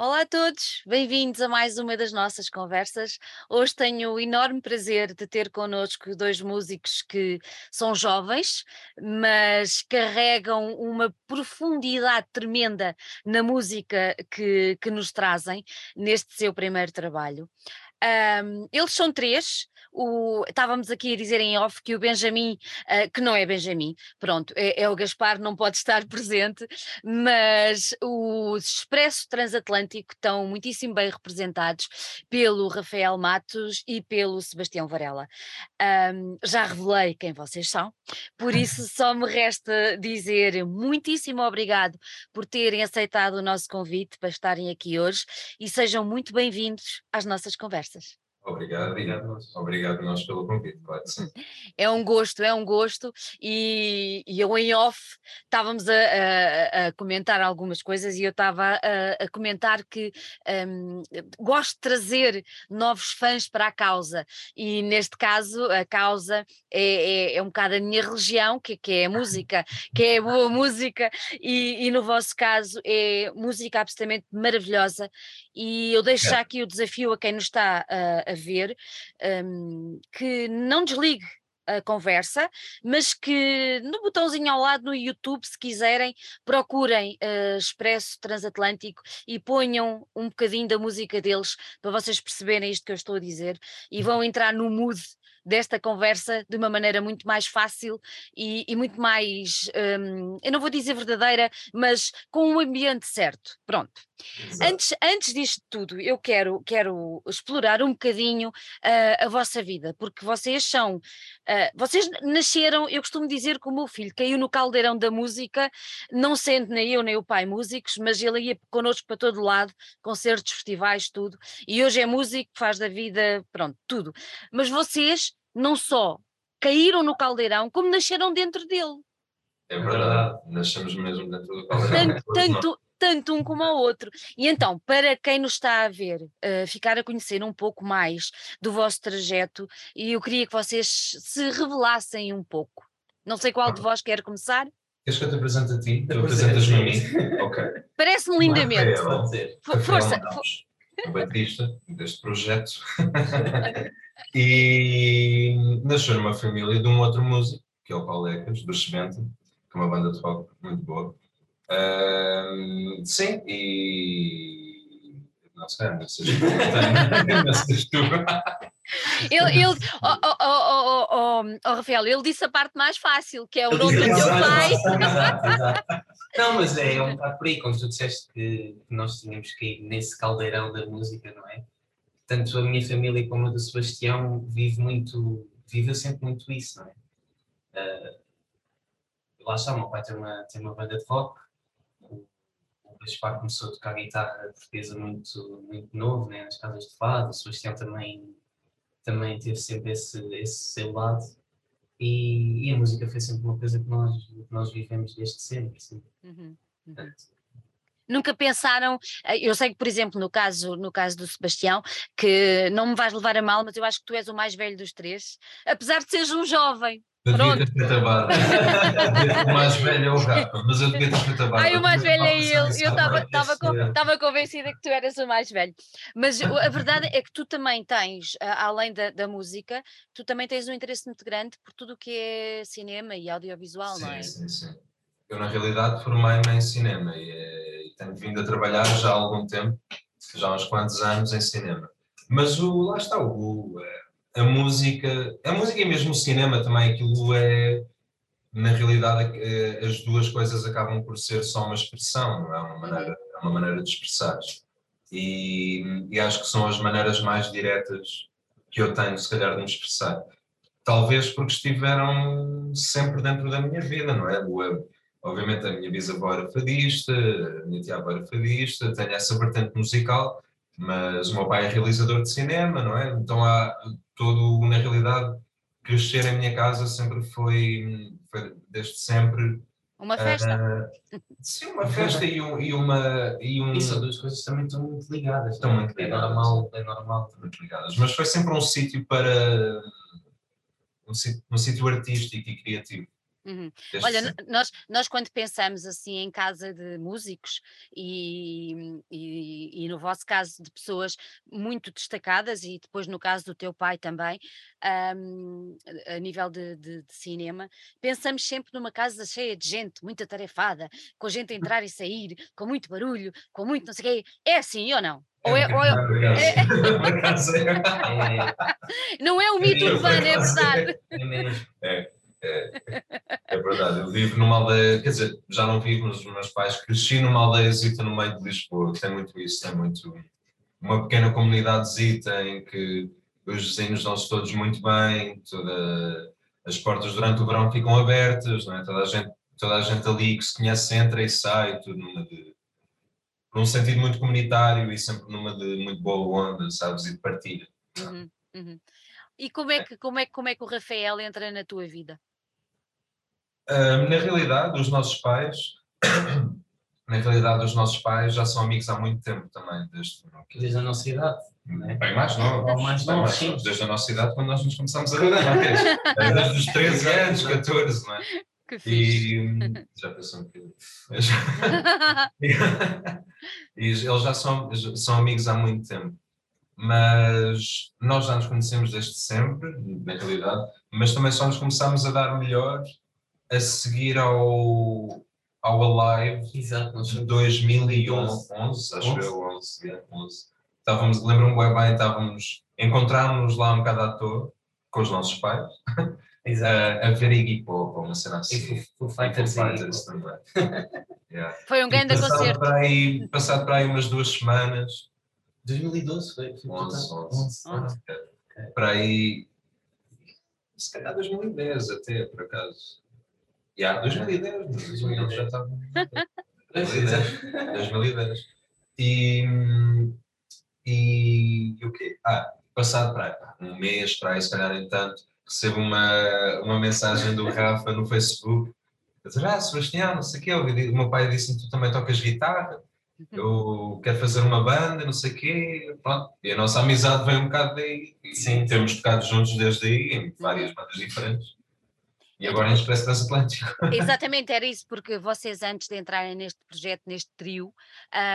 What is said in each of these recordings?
Olá a todos, bem-vindos a mais uma das nossas conversas. Hoje tenho o enorme prazer de ter connosco dois músicos que são jovens, mas carregam uma profundidade tremenda na música que, que nos trazem neste seu primeiro trabalho. Um, eles são três, o, estávamos aqui a dizer em off que o Benjamin, uh, que não é Benjamin, pronto, é, é, o Gaspar, não pode estar presente, mas os Expresso Transatlântico estão muitíssimo bem representados pelo Rafael Matos e pelo Sebastião Varela. Um, já revelei quem vocês são, por isso só me resta dizer muitíssimo obrigado por terem aceitado o nosso convite para estarem aqui hoje e sejam muito bem-vindos às nossas conversas conversas. Obrigado, obrigado, obrigado nós pelo convite. É um gosto, é um gosto, e, e eu em off estávamos a, a, a, comentar algumas coisas e eu estava a, a, comentar que um, gosto de trazer novos fãs para a causa, e neste caso a causa é, é, é um bocado a minha religião, que, que é a música, que é boa música, e, e no vosso caso é música absolutamente maravilhosa, e eu deixo já aqui o desafio a quem nos está a ver, um, que não desligue a conversa, mas que no botãozinho ao lado no YouTube, se quiserem, procurem uh, Expresso Transatlântico e ponham um bocadinho da música deles para vocês perceberem isto que eu estou a dizer e vão entrar no mood desta conversa de uma maneira muito mais fácil e, e muito mais, um, eu não vou dizer verdadeira, mas com o ambiente certo. Pronto. Antes, antes disto tudo, eu quero, quero explorar um bocadinho uh, a vossa vida, porque vocês são, uh, vocês nasceram, eu costumo dizer que o meu filho caiu no caldeirão da música, não sendo nem eu nem o pai músicos, mas ele ia connosco para todo lado, concertos, festivais, tudo, e hoje é músico, faz da vida, pronto, tudo. Mas vocês não só caíram no caldeirão, como nasceram dentro dele. É verdade, nascemos mesmo dentro do caldeirão. Tanto, tanto, tanto um como o outro. E então, para quem nos está a ver, uh, ficar a conhecer um pouco mais do vosso trajeto, e eu queria que vocês se revelassem um pouco. Não sei qual de vós quer começar. Queres que eu te apresente a ti? Tu apresentas-me a mim? ok. Parece-me lindamente. Força. O baterista deste projeto. e nasceu numa família de um outro músico, que é o Paulo Ecas, do Chevente, que é uma banda de rock muito boa. Uh, sim, e. Não sei, não sei se tu. Ele, ele oh, oh, oh, oh, oh, Rafael, ele disse a parte mais fácil, que é o nome do teu pai. não, mas é, é um bocado por aí, como tu disseste que nós tínhamos que ir nesse caldeirão da música, não é? Tanto a minha família como a do Sebastião vive muito, vive sempre muito isso, não é? Uh, lá está, o meu pai tem uma, tem uma banda de rock, o Gaspar começou a tocar guitarra portuguesa muito, muito novo, né, nas casas de fado, o Sebastião também, também teve sempre esse, esse seu lado. E, e, a música foi sempre uma coisa que nós, que nós vivemos desde sempre. Uhum, uhum. Nunca pensaram, eh, eu sei que, por exemplo, no caso, no caso do Sebastião, que não me vais levar a mal, mas eu acho que tu és o mais velho dos três, apesar de seres um jovem, devia ter feito a barba. o mais velho é o Rafa, mas eu devia ter feito a barba. Ai, o mais velho é ele. Eu estava convencida que tu eras o mais velho. Mas a verdade é que tu também tens, além da, da música, tu também tens um interesse muito grande por tudo o que é cinema e audiovisual, sim, não é? Sim, sim. Eu, na realidade, formei-me em cinema e, eh, e tenho vindo a trabalhar já há algum tempo, já há uns quantos anos, em cinema. Mas o, lá está, o, a música, a música e mesmo o cinema também, aquilo é, na realidade, é, as duas coisas acabam por ser só uma expressão, não é uma maneira, é uma maneira de expressar. E, e acho que são as maneiras mais diretas que eu tenho, se calhar, de me expressar. Talvez porque estiveram sempre dentro da minha vida, não é? Obviamente a minha bisavó era fadista, a minha tia era fadista, tenho essa vertente musical, mas o meu pai é realizador de cinema, não é? Então há todo, na realidade, crescer em minha casa sempre foi, foi desde sempre. Uma festa? Uh, sim, uma festa e, um, e uma. E um... Isso, duas coisas também estão muito ligadas. Estão muito é ligadas. É normal, é normal. Estão muito ligadas. Mas foi sempre um sítio para. um sítio, um sítio artístico e criativo. Uhum. Olha, nós, nós quando pensamos assim em casa de músicos e, e, e, e no vosso caso de pessoas muito destacadas, e depois no caso do teu pai também, um, a nível de, de, de, cinema, pensamos sempre numa casa cheia de gente, muito atarefada, com gente a entrar e sair, com muito barulho, com muito não sei o quê. É assim ou não? Ou é, ou é, é, não é o mito urbano, é verdade. É, é, é verdade. Eu vivo numa aldeia, quer dizer, já não vivo, mas os meus pais cresci numa aldeiazita no meio de Lisboa, tem muito isso, tem muito uma pequena comunidadezita em que os vizinhos dão-se todos muito bem, toda, as portas durante o verão ficam abertas, não é? toda, a gente, toda a gente ali que se conhece entra e sai, tudo numa de, num sentido muito comunitário e sempre numa de muito boa onda, sabes, e de partilha. Uhum, uhum. E como é, que, como, é, como é que o Rafael entra na tua vida? Na realidade, os nossos pais, na realidade, os nossos pais já são amigos há muito tempo também, desde, desde a nossa idade. É? Bem mais novo, mais novo, sim. desde a nossa idade, quando nós nos começamos a ver, é? desde os 13 anos, 14, não é? Que e hum, já pensou um bocadinho. e eles já são, são amigos há muito tempo. Mas nós já nos conhecemos desde sempre, na realidade, mas também só nos começámos a dar melhor a seguir ao, ao Alive Exato, de 2011, 11, acho que eu, 11, 11. Estávamos, lembro-me bem, estávamos, encontrámos-nos lá um bocado à toa, com os nossos pais, a, a ver Iggy Pop, uma cena assim. E Foo Fighters, Fighters também. yeah. Foi um grande concerto. Para aí, passado para aí umas duas semanas. 2012 foi? 11, 11. 11. Para aí, se calhar 2010 até, por acaso. Yeah, 2010, 2010 já estava. 2010. 2010. E, e, e o quê? Ah, passado para um mês, para aí, se calhar, entanto, recebo uma, uma mensagem do Rafa no Facebook. Dizer, ah, Sebastião, não sei o quê. O meu pai disse-me: tu também tocas guitarra? Eu quero fazer uma banda, não sei o quê. Pronto. E a nossa amizade vem um bocado daí. Sim, temos tocado juntos desde aí, em várias bandas diferentes. E agora em Expresso Transatlântico. Exatamente, era isso, porque vocês, antes de entrarem neste projeto, neste trio,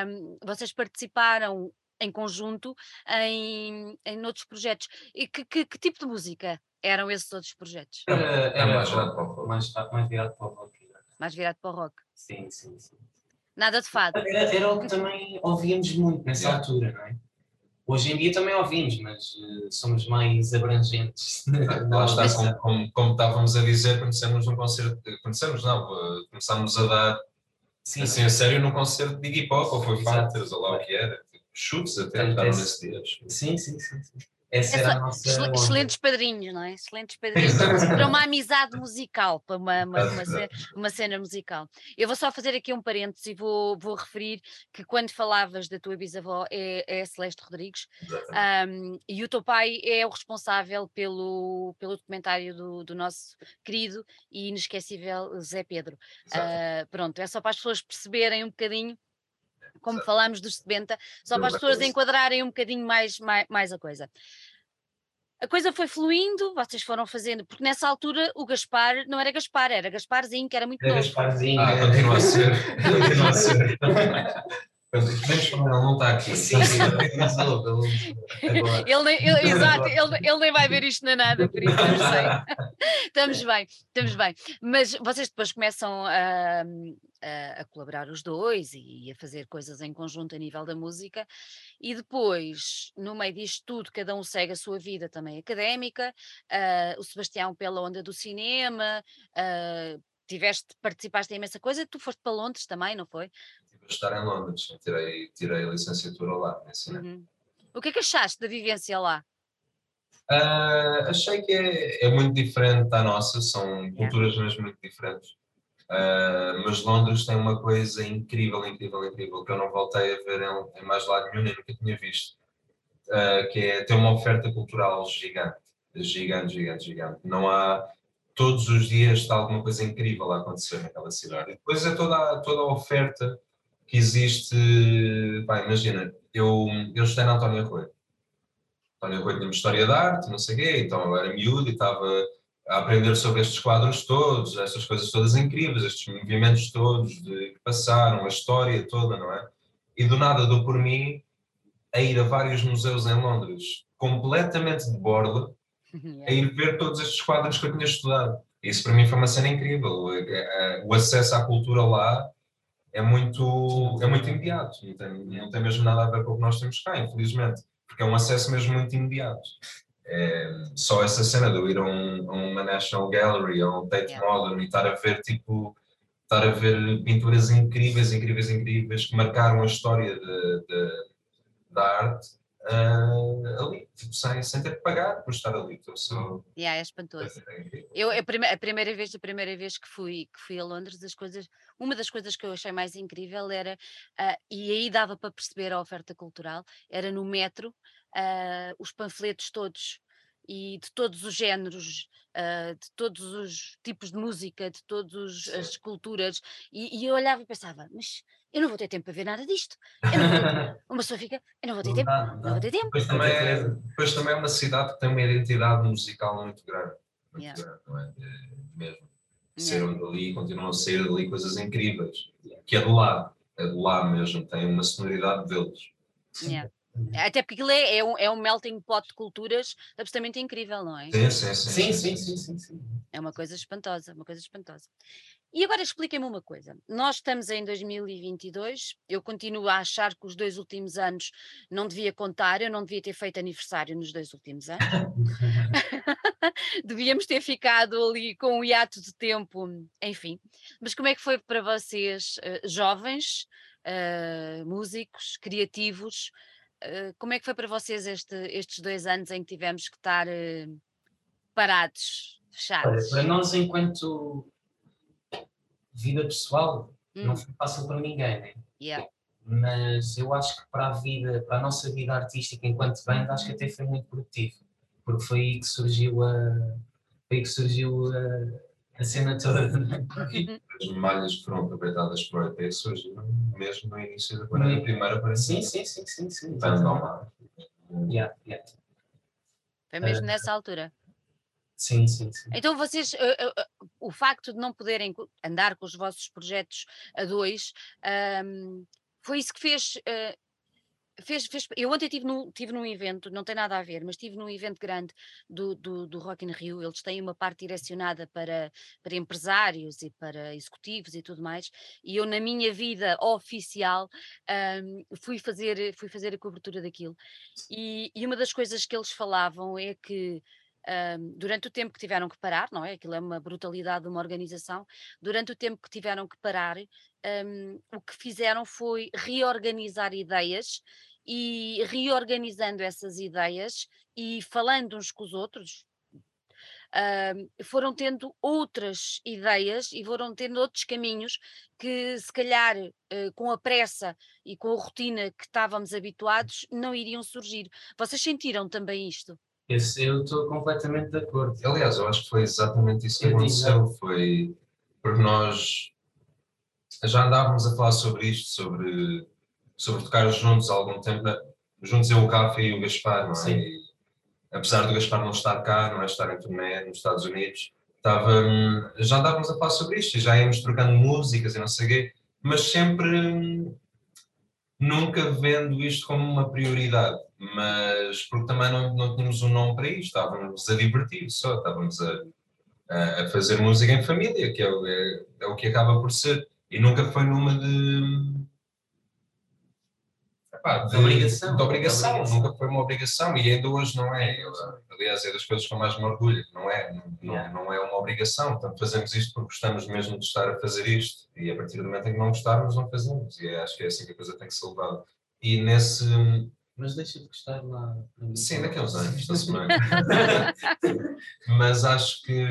um, vocês participaram em conjunto em, em outros projetos. E que, que, que tipo de música eram esses outros projetos? Era, era mais virado para o rock. Mais, mais virado para o rock. Mais virado para o rock. Sim, sim, sim. Nada de fado. Era, era o que também ouvíamos muito nessa yeah. altura, não é? Hoje em dia também ouvimos, mas uh, somos mais abrangentes. Lá está, como, como, como, estávamos a dizer, conhecemos num concerto, conhecemos não, uh, começámos a dar sim, assim sim. a sério num concerto de Iggy Pop, ou foi Fighters, ou lá o que era. Chutes até, estavam nesse dia. Sim, sim, sim. sim. Essa era a nossa excelentes padrinhos, não é? Excelentes padrinhos para uma amizade musical, para uma, uma, uma, cena, uma, cena, musical. Eu vou só fazer aqui um parênteses e vou, vou referir que quando falavas da tua bisavó é, é Celeste Rodrigues um, e o teu pai é o responsável pelo, pelo documentário do, do nosso querido e inesquecível Zé Pedro. Uh, pronto, é só para as pessoas perceberem um bocadinho como Exato. falámos dos 70, só para as pessoas enquadrarem um bocadinho mais, mais, mais a coisa. A coisa foi fluindo, vocês foram fazendo, porque nessa altura o Gaspar não era Gaspar, era Gasparzinho, que era muito era novo. Gasparzinho. Ah, continua a ser. continua a ser. Menos ele não está aqui. Sim, ele, nem, ele, exato, ele, ele nem vai ver isto na nada, por isso não sei. estamos bem, estamos bem. Mas vocês depois começam a, a, a, colaborar os dois e a fazer coisas em conjunto a nível da música, e depois, no meio disto tudo, cada um segue a sua vida também académica, uh, o Sebastião pela onda do cinema, uh, tiveste, participaste em imensa coisa, tu foste para Londres também, não foi? Estive a estar em Londres, tirei, tirei a licenciatura lá, né, uhum. O que é que achaste da vivência lá? Uh, achei que é, é, muito diferente da nossa, são culturas mesmo muito diferentes. Uh, mas Londres tem uma coisa incrível, incrível, incrível, que eu não voltei a ver em, em mais lado nenhum, nem nunca tinha visto, uh, que é ter uma oferta cultural gigante, gigante, gigante, gigante. Não há, todos os dias está alguma coisa incrível a acontecer naquela cidade. E depois é toda, toda a oferta que existe, pá, imagina, eu, eu estudei na Antónia Rui. Antónia Rui tinha uma história de arte, não sei o quê, então eu era miúdo e estava a aprender sobre estes quadros todos, estas coisas todas incríveis, estes movimentos todos de, que passaram, a história toda, não é? E do nada dou por mim a ir a vários museus em Londres completamente de borla a ir ver todos estes quadros que eu tinha estudado. Isso para mim foi uma cena incrível. O acesso à cultura lá é muito, é muito imediato, não tem, não tem mesmo nada a ver com o que nós temos cá, infelizmente, porque é um acesso mesmo muito imediato. É, só essa cena de eu ir a, um, a uma National Gallery, a um Tate yeah. Modern e estar a ver tipo estar a ver pinturas incríveis, incríveis, incríveis que marcaram a história de, de, da arte uh, ali, tipo, sem, sem ter que pagar por estar ali. Então, só... yeah, é espantoso. Eu, a, prime a primeira vez, a primeira vez que fui, que fui a Londres, as coisas, uma das coisas que eu achei mais incrível era, uh, e aí dava para perceber a oferta cultural, era no metro, uh, os panfletos todos e de todos os géneros, uh, de todos os tipos de música, de todas as culturas, e, e, eu olhava e pensava, mas eu não vou ter tempo para ver nada disto. uma pessoa fica, eu não vou ter não tempo, dá, não, não vou ter tempo. Depois também, é, depois também é uma cidade que tem uma identidade musical muito grande, muito yeah. grande não é? mesmo. Saíram yeah. dali e continuam a sair dali coisas incríveis, que é de lá, é de lá mesmo, tem uma sonoridade deles. Yeah. Até porque aquilo é, é, um, é um melting pot de culturas absolutamente incrível, não é? Sim, sim, sim. Sim, sim, sim, sim, É uma coisa espantosa, uma coisa espantosa. E agora expliquem-me uma coisa. Nós estamos em 2022, eu continuo a achar que os dois últimos anos não devia contar, eu não devia ter feito aniversário nos dois últimos anos. Devíamos ter ficado ali com um hiato de tempo, enfim. Mas como é que foi para vocês, uh, jovens, uh, músicos, criativos, eh, como é que foi para vocês este, estes dois anos em que tivemos que estar parados, fechados? Para nós, enquanto vida pessoal, hum. não foi fácil para ninguém, né? Yeah. Mas eu acho que para a vida, para a nossa vida artística enquanto banda, acho que até foi muito produtivo, porque foi aí que surgiu a, foi aí que surgiu a, a cena toda. As malhas que foram aproveitadas para o EP surgiram mesmo no início da primeira, primeira aparição. Sim, sim, sim, sim. sim yeah, yeah. Foi mesmo uh, nessa altura. Sim, sim, sim. Então vocês, uh, uh, o facto de não poderem andar com os vossos projetos a dois, um, foi isso que fez Fez, fez, eu ontem estive num, tive num evento, não tem nada a ver, mas estive num evento grande do, do, do Rock in Rio. Eles têm uma parte direcionada para, para empresários e para executivos e tudo mais. E eu, na minha vida oficial, um, fui, fazer, fui fazer a cobertura daquilo. E, e uma das coisas que eles falavam é que um, durante o tempo que tiveram que parar, não é? Aquilo é uma brutalidade de uma organização. Durante o tempo que tiveram que parar, um, o que fizeram foi reorganizar ideias e reorganizando essas ideias e falando uns com os outros, uh, foram tendo outras ideias e foram tendo outros caminhos que, se calhar, uh, com a pressa e com a rotina que estávamos habituados, não iriam surgir. Vocês sentiram também isto? Esse, eu estou completamente de acordo. Aliás, eu acho que foi exatamente isso que aconteceu. Foi porque nós já andávamos a falar sobre isto, sobre, sobre tocar juntos há algum tempo, né? juntos eu, o Café e o Gaspar, não é? E, apesar do Gaspar não estar cá, não é? Estar em turnê nos Estados Unidos, estava, já andávamos a falar sobre isto e já íamos trocando músicas e não sei o quê, mas sempre nunca vendo isto como uma prioridade, mas porque também não, não tínhamos um nome para isto, estávamos a divertir só, estávamos a, a, fazer música em família, que é, é, é o que acaba por ser. E nunca foi numa de. Epá, de, obrigação. De obrigação. obrigação. nunca foi uma obrigação e ainda hoje não é. aliás, é das coisas que eu mais me orgulho, não é? Não, yeah. não, é uma obrigação. Portanto, fazemos isto porque gostamos mesmo de estar a fazer isto e a partir do momento em que não gostarmos, não fazemos. E acho que é assim que a coisa tem que ser levada. E nesse. Mas deixa de gostar lá. Sim, daqui a uns anos, está-se bem. Mas acho que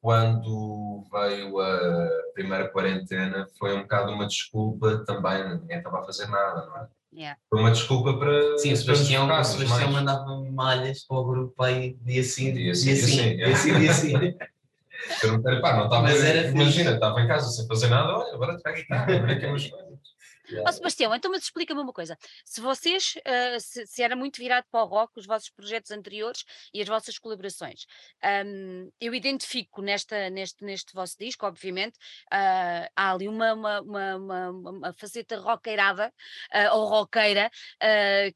quando veio a primeira quarentena, foi um bocado uma desculpa também, ninguém estava a fazer nada, não é? Yeah. Foi uma desculpa para. Sim, o Sebastião, o Sebastião mandava malhas para o grupo aí dia sim, dia sim, dia sim. Dia sim, dia sim. Eu não, pá, não estava, imagina, estava em casa sem fazer nada, olha, agora guitarra, agora é que é coisas. Ó Sebastião, então mas explica-me uma coisa. Se vocês, uh, se, se, era muito virado para o rock, os vossos projetos anteriores e as vossas colaborações, um, eu identifico nesta, neste, neste vosso disco, obviamente, uh, há ali uma, uma, uma, uma, uma faceta roqueirada uh, ou roqueira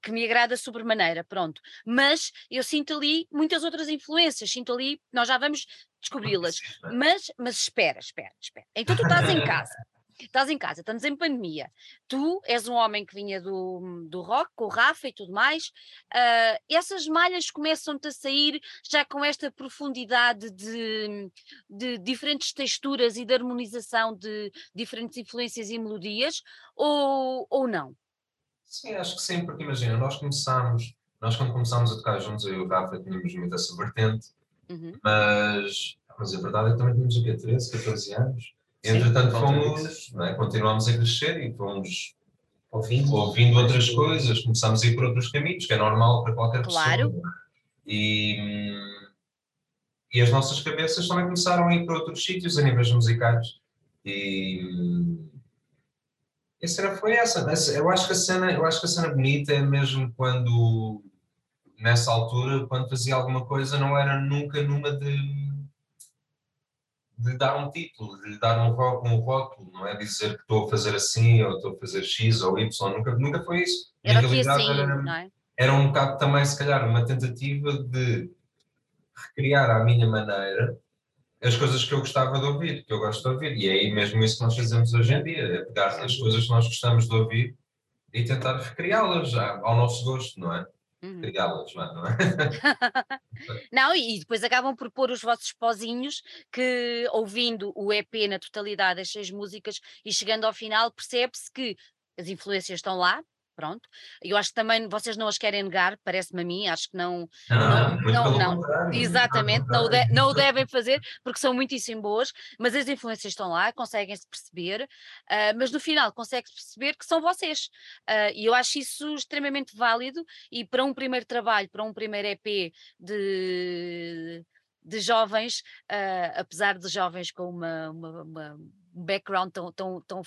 que me agrada sobremaneira, pronto. Mas eu sinto ali muitas outras influências, sinto ali, nós já vamos descobri-las. Mas, mas espera, espera, espera. Então tu estás em casa estás em casa, estamos em pandemia, tu és um homem que vinha do, do rock, com o Rafa e tudo mais, uh, essas malhas começam-te a sair já com esta profundidade de, de diferentes texturas e de harmonização de diferentes influências e melodias, ou, ou não? Sim, acho que sim, porque imagina, nós começámos, nós quando começámos a tocar juntos, eu e o Rafa tínhamos muito essa vertente, uhum. mas, mas a verdade é que também tínhamos o quê? 13, 14 anos? Entretanto, fomos, é? continuamos a crescer e fomos ouvindo, ouvindo outras coisas, começámos a ir por outros caminhos, que é normal para qualquer claro. pessoa. E, e as nossas cabeças também começaram a ir para outros sítios a níveis musicais. E a cena foi essa. Eu acho que a cena, eu acho que a cena bonita é mesmo quando nessa altura, quando fazia alguma coisa, não era nunca numa de de dar um título, de dar um, um rótulo, não é dizer que estou a fazer assim ou estou a fazer X ou Y, nunca, nunca foi isso. Era assim, era, é? Era um bocado também, se calhar, uma tentativa de recriar à minha maneira as coisas que eu gostava de ouvir, que eu gosto de ouvir. E é aí mesmo isso que nós fazemos hoje em dia, é pegar nas coisas que nós gostamos de ouvir e tentar recriá-las ao nosso gosto, não é? Uhum. Criá-las, não é? não, e depois acabam por pôr os vossos pozinhos que, ouvindo o EP na totalidade, as seis músicas, e chegando ao final, percebe-se que as influências estão lá, pronto. Eu acho que também vocês não as querem negar, parece-me a mim, acho que não. Não, não, não, não exatamente, não o, de, não o devem fazer porque são muitíssimo boas, mas as influências estão lá, conseguem-se perceber, uh, mas no final consegue-se perceber que são vocês. Uh, e eu acho isso extremamente válido e para um primeiro trabalho, para um primeiro EP de de jovens, uh, apesar de jovens com uma, uma, uma um background tão, tão, tão,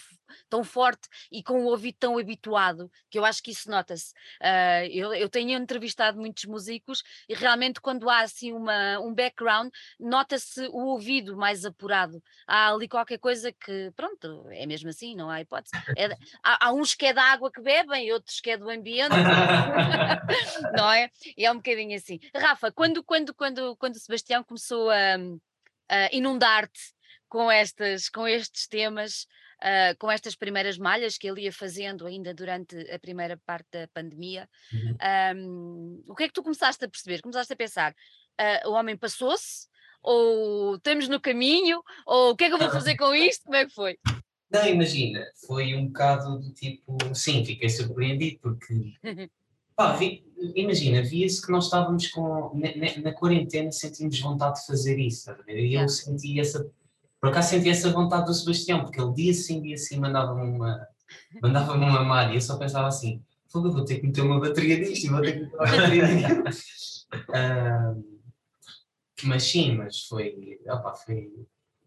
tão forte e com o ouvido tão habituado, que eu acho que isso nota-se. Uh, eu, eu tenho entrevistado muitos músicos e realmente quando há assim uma, um background, nota-se o ouvido mais apurado. Há ali qualquer coisa que, pronto, é mesmo assim, não há hipótese. É, há, há, uns que é da água que bebem, outros que é do ambiente, não é? E é um bocadinho assim. Rafa, quando, quando, quando, quando o Sebastião começou a, a inundar-te com, estas, com estes temas, uh, com estas primeiras malhas que ele ia fazendo ainda durante a primeira parte da pandemia. Uhum. Um, o que é que tu começaste a perceber? Começaste a pensar, uh, o homem passou-se? Ou estamos no caminho? Ou o que é que eu vou fazer com isto? Como é que foi? Não, imagina, foi um bocado do tipo, sim, fiquei surpreendido porque Pá, vi, imagina, via-se que nós estávamos com. Na, na, quarentena sentimos vontade de fazer isso, tá e eu senti essa por acaso senti essa vontade do Sebastião, porque ele dia sim, dia sim mandava-me uma, mandava uma malha e eu só pensava assim: vou ter que meter uma bateria nisto e vou ter que meter uma bateria uh, Mas sim, mas foi, opa, foi,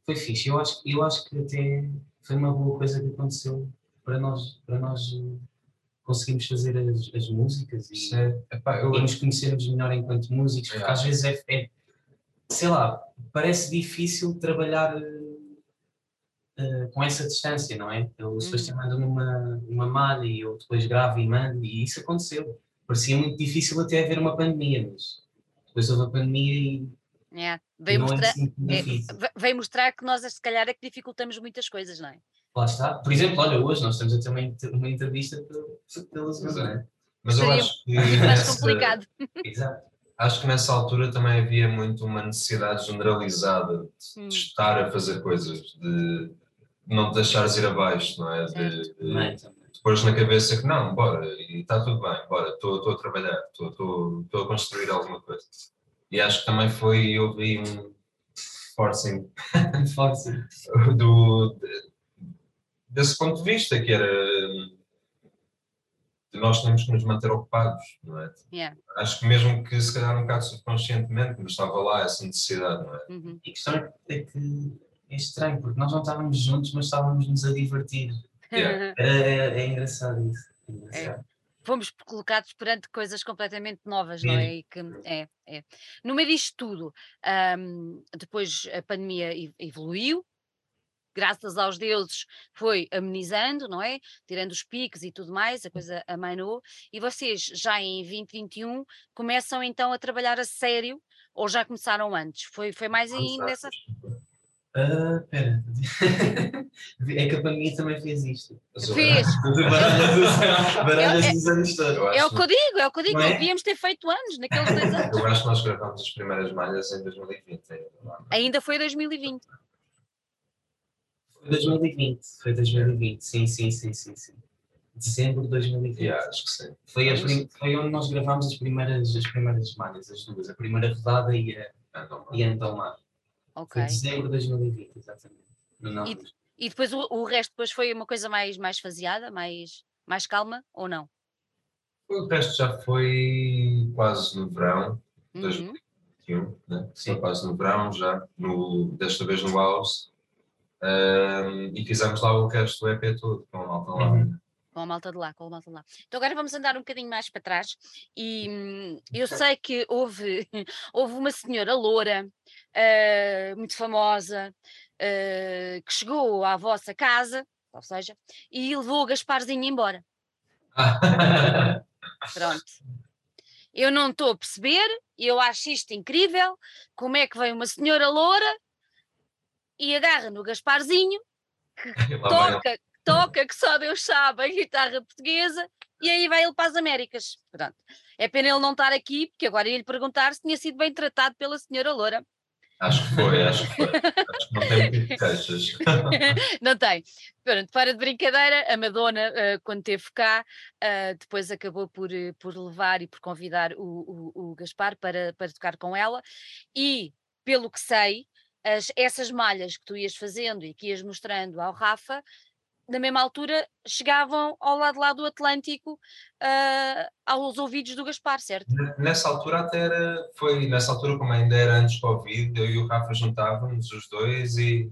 foi fixe. Eu acho, eu acho que até foi uma boa coisa que aconteceu para nós, para nós conseguirmos fazer as, as músicas e, Epá, eu... e nos conhecermos melhor enquanto músicos, porque é. às vezes é, é, sei lá, parece difícil trabalhar uh, com essa distância, não é? O Sebastião uhum. manda uma, uma malha e eu depois gravo e mando, e isso aconteceu. Parecia muito difícil até haver uma pandemia, mas depois houve a pandemia e. É. Veio, mostrar, é, é veio mostrar que nós, se calhar, é que dificultamos muitas coisas, não é? Lá está. Por exemplo, olha, hoje nós estamos a ter uma, uma entrevista pela Zoom, não é? Mas eu acho que. Mais complicado. Exato acho que nessa altura também havia muito uma necessidade generalizada de, hum. de estar a fazer coisas, de não te deixares ir abaixo, não é? De, de, de pôres na cabeça que não, bora, e está tudo bem, bora, estou a trabalhar, estou a construir alguma coisa. E acho que também foi, eu vi um forcing, forcing. do, desse ponto de vista, que era nós temos que nos manter ocupados, não é? Yeah. Acho que mesmo que se calhar um bocado subconscientemente, mas estava lá essa necessidade, não é? Uhum. E a questão é que é estranho, porque nós não estávamos juntos, mas estávamos-nos a divertir. Yeah. É, é engraçado isso. é engraçado. fomos colocados perante coisas completamente novas, não é? E que, é, é. No meio disto tudo, ahm, depois a pandemia evoluiu, graças aos deuses foi amenizando, não é? Tirando os piques e tudo mais, a coisa amainou, e vocês já em 2021 começam então a trabalhar a sério, ou já começaram antes? Foi, foi mais aí nessa... Ah, pera. é que a pandemia também fez isto. Fez, Baralhas os, baralhas É- é- os anos todos. é o que eu digo, é o que eu digo, é? devíamos ter feito anos, naqueles dois anos. Eu acho que nós gravamos as primeiras malhas em 2020. ainda, foi 2020. Foi 2020. Foi 2020. Sim, sim, sim, sim. sim. Dezembro de 2020. Yeah, acho que sim. Foi, a prim- foi onde nós gravámos as primeiras, as primeiras malhas, as duas. A primeira rodada e a, e a Antomar. Ok. Foi dezembro de 2020, exatamente. No Nápoles. E depois o, o resto depois foi uma coisa mais, mais faseada, mais, mais calma, ou não? O resto já foi quase no verão, Dois- Uhum. 21, né? Sim. Quase no verão, já, no, desta vez no House. Ahm, e fizemos lá o resto do EP todo, com a malta lá. Uhum. Com a malta de lá, com a malta de lá. Então agora vamos andar um bocadinho mais para trás e hum, eu sei que houve, houve uma senhora loura, ah, muito famosa, ah, que chegou à vossa casa, ou seja, e levou o Gasparzinho embora. Pronto. Eu não estou a perceber, eu acho isto incrível, como é que vem uma senhora loura e agarra no Gasparzinho E ele. toca, toca, que só Deus sabe, a guitarra portuguesa, e aí vai ele para as Américas. Pronto. É pena ele não estar aqui, porque agora ia lhe perguntar se tinha sido bem tratado pela senhora Loura. Acho que foi, acho que foi. Acho que não tem queixas. Não tem. Pronto, para de brincadeira, a Madonna, eh, quando esteve cá, eh, depois acabou por, eh, por levar e por convidar o, o, o Gaspar para, para tocar com ela, e pelo que sei, as, essas malhas que tu ias fazendo e que ias mostrando ao Rafa, na mesma altura chegavam ao lado lá do Atlântico ah, aos ouvidos do Gaspar, certo? Nessa altura até era, foi, nessa altura como ainda era antes Covid, eu e o Rafa juntávamos os dois e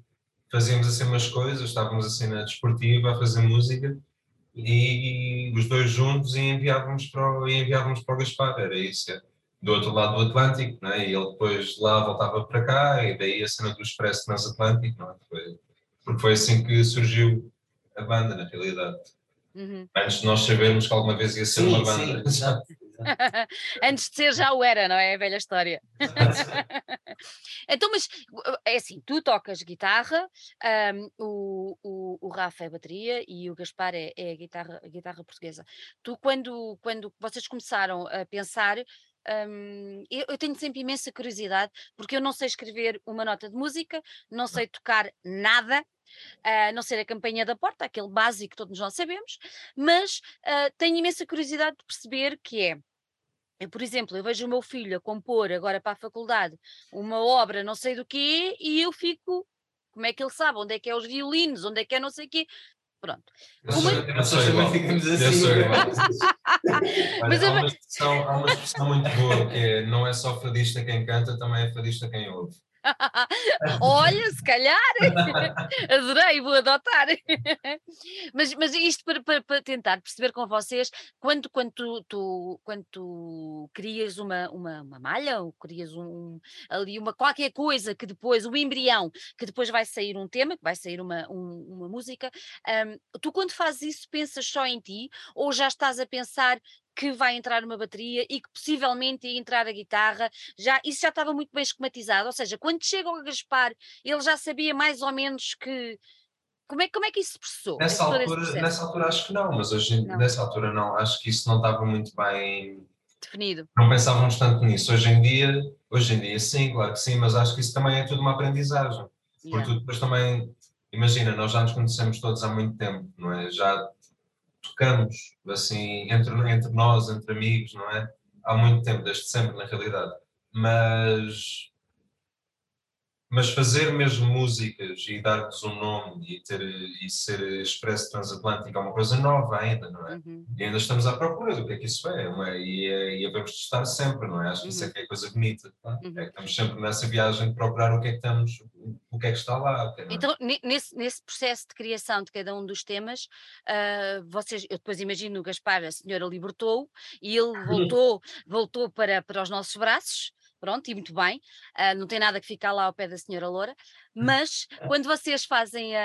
fazíamos assim umas coisas, estávamos assim na desportiva a fazer música e, os dois juntos e enviávamos para o, e enviávamos para o Gaspar, era isso, é. do outro lado do Atlântico, né? e ele depois de lá voltava para cá e daí a cena do Expresso Transatlântico, é? foi, porque foi assim que surgiu a banda na realidade, Uhum. antes de nós sabermos que alguma vez ia ser Sim, uma sim, banda. exato. exato. Antes de ser já o era, não é? É a velha história. Então, mas é assim, tu tocas guitarra, ahm, o, o, o Rafa é bateria e o Gaspar é, é a, guitarra, a guitarra portuguesa. Tu, quando, quando vocês começaram a pensar, ahm, eu, eu tenho sempre imensa curiosidade, porque eu não sei escrever uma nota de música, não sei tocar nada, a não ser a campanha da porta, aquele básico que todos nós sabemos, mas ah, tenho imensa curiosidade de perceber que é. Eu, por exemplo, eu vejo o meu filho a compor agora para a faculdade uma obra não sei do quê e eu fico, como é que ele sabe onde é que é os violinos, onde é que é não sei o quê. Pronto. Eu sou, é- eu sou igual. ficamos Eu assim. sou igual. Olha, Mas há, uma expressão, há uma expressão muito boa que é não é só fadista quem canta, também é fadista quem ouve. Olha, se calhar, adorei, vou adotar. mas, mas isto para, para, para tentar perceber com vocês, quando, quando, tu, tu- quando tu crias uma, uma, uma malha, ou crias um, ali uma qualquer coisa que depois, o embrião, que depois vai sair um tema, que vai sair uma, um- uma música, hum, tu quando fazes isso pensas só em ti, ou já estás a pensar que vai entrar uma bateria e que possivelmente ia entrar a guitarra, já, isso já estava muito bem esquematizado, ou seja, quando chega ao Gaspar, ele já sabia mais ou menos que. Como é, como é que isso se processou? Nessa todo esse altura, nessa altura acho que não, mas hoje, Não. nessa altura não. Acho que isso não estava muito bem. definido. Não pensávamos tanto nisso. Hoje em dia, hoje em dia sim, claro que sim, mas acho que isso também é tudo uma aprendizagem. Porque Yeah. tu depois também, imagina, nós já nos conhecemos todos há muito tempo, não é? Já tocamos, assim, entre, entre nós, entre amigos, não é? Há muito tempo, desde sempre, na realidade. Mas, Mas fazer mesmo músicas e dar-lhes um nome e, ter, e ser expresso transatlântico é uma coisa nova ainda, não é? Uhum. E ainda estamos à procura do que é que isso é, é? E, é- e devemos testar sempre, não é? Acho que isso é que é coisa bonita. tá? Uhum. É que estamos sempre nessa viagem de procurar o que é que estamos, o que é que está lá. que é- é? Então, ne- nesse, nesse processo de criação de cada um dos temas, ah, vocês, eu depois imagino o Gaspar, a senhora libertou e ele voltou, voltou para, para os nossos braços, pronto, e muito bem, ah, não tem nada que ficar lá ao pé da senhora Loura, mas quando vocês fazem a,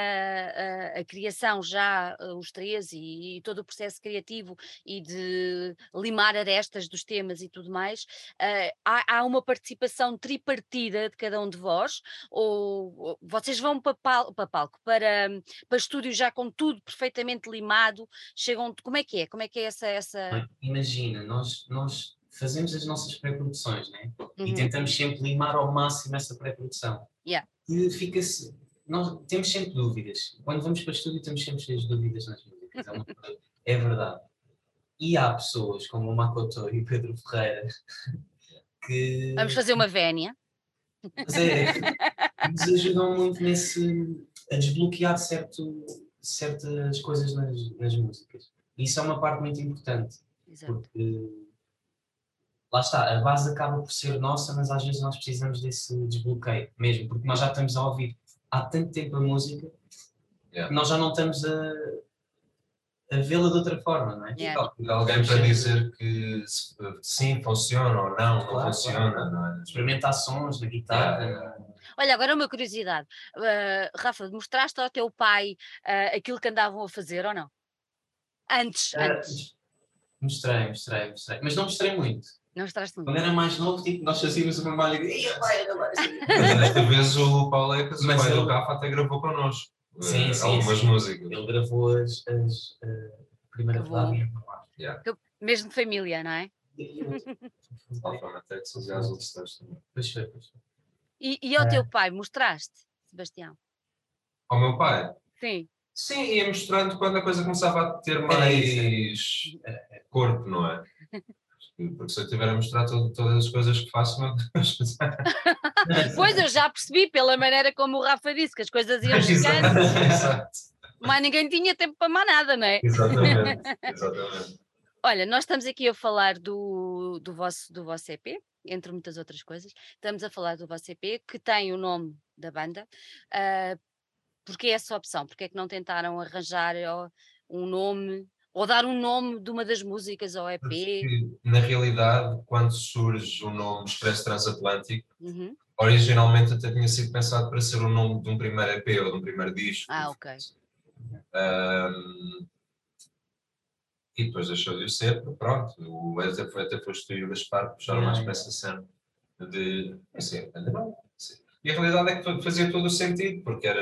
a- a criação já, ah, os três, e, e todo o processo criativo e de limar arestas dos temas e tudo mais, ah, há, há uma participação tripartida de cada um de vós, ou ou vocês vão para, pal- para palco, para, para estúdio já com tudo perfeitamente limado, chegam, como é que é? Como é que é essa... essa... Imagina, nós, nós fazemos as nossas pré-produções, né? E Uhum. tentamos sempre limar ao máximo essa pré-produção. Yeah. E fica-se. Nós temos sempre dúvidas. Quando vamos para o estúdio, temos sempre cheias de dúvidas nas músicas. É, uma é verdade. E há pessoas como o Makoto e o Pedro Ferreira que. Vamos fazer uma vénia. Mas é, nos ajudam muito nesse. a desbloquear certo, certas coisas nas, nas músicas. E isso é uma parte muito importante. Exato. Porque lá está, a base acaba por ser nossa, mas às vezes nós precisamos desse desbloqueio mesmo, porque nós já estamos a ouvir há tanto tempo a música Yeah. que nós já não estamos a, a vê-la de outra forma, não é? Yeah. Alguém para dizer que sim, funciona ou não, não Claro, funciona, claro. não é? Experimentar sons na guitarra. Yeah, Olha, agora uma curiosidade. Ah, Rafa, mostraste ao teu pai ah, aquilo que andavam a fazer ou não? Antes, Ah, antes. Mostrei, mostrei, mostrei. Mas não mostrei muito. Não muito. Quando era mais novo, tipo, nós fazíamos uma malha e. Mas desta vez o Paulo Ecas, o Mas pai do Rafa, até gravou connosco. Sim, eh, sim, algumas sim. músicas. Ele gravou as, as a primeira quarta. Mesmo de família, não é? Que também. Pois foi, pois foi. E, e ao É. teu pai, mostraste, Sebastião? Ao meu pai? Sim. Sim, ia mostrando quando a coisa começava a ter Era mais corpo, não é? Porque se eu estiver a mostrar todo- todas as coisas que faço, Deus. Pois, eu já percebi pela maneira como o Rafa disse que as coisas iam Exato, exato. mas ninguém tinha tempo para mais nada, não é? Exatamente, exatamente. Olha, nós estamos aqui a falar do, do, vosso, do vosso EP, entre muitas outras coisas. Estamos a falar do vosso EP, que tem o nome da banda. Ah, porque é essa opção? Porque é que não tentaram arranjar um nome, ou dar um nome de uma das músicas ao EP? Porque, na realidade, quando surge o nome Expresso Transatlântico, Uhum. originalmente até tinha sido pensado para ser o nome de um primeiro EP ou de um primeiro disco. Ah, ok. Ahm, e depois deixou de o ser, pronto. O até foi, até foi o Gaspar puxaram mais para essa cena de. Assim, bem, sim. E a realidade é que fa- fazia todo o sentido, porque era,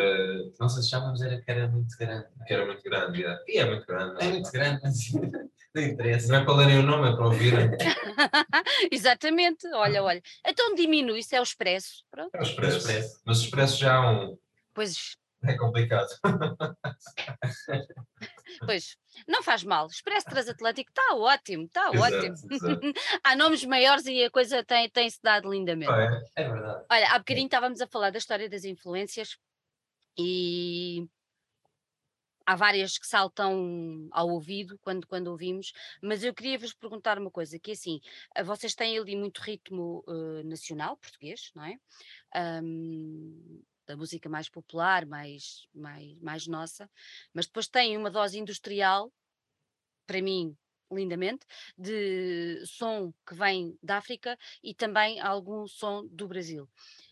Nós achávamos era que era muito grande. que era muito grande. é. E é muito grande. É muito grande, mas não interessa. Não é para lerem o nome, é para ouvirem. Exatamente, olha, olha. Então diminui, isso é o expresso. Pronto. É o expresso. Expresso. Mas o expresso já é um. Pois, É complicado. pois, não faz mal. Expresso Transatlântico está ótimo, está ótimo. exato. Há nomes maiores e a coisa tem- tem-se dado lindamente. Ah, é? É verdade. Olha, há bocadinho estávamos a falar da história das influências e há várias que saltam ao ouvido quando, quando ouvimos, mas eu queria vos perguntar uma coisa, que é assim, ah, vocês têm ali muito ritmo eh, nacional, português, não é? Ahm, da música mais popular, mais, mais, mais nossa, mas depois têm uma dose industrial, para mim, lindamente, de som que vem da África e também algum som do Brasil.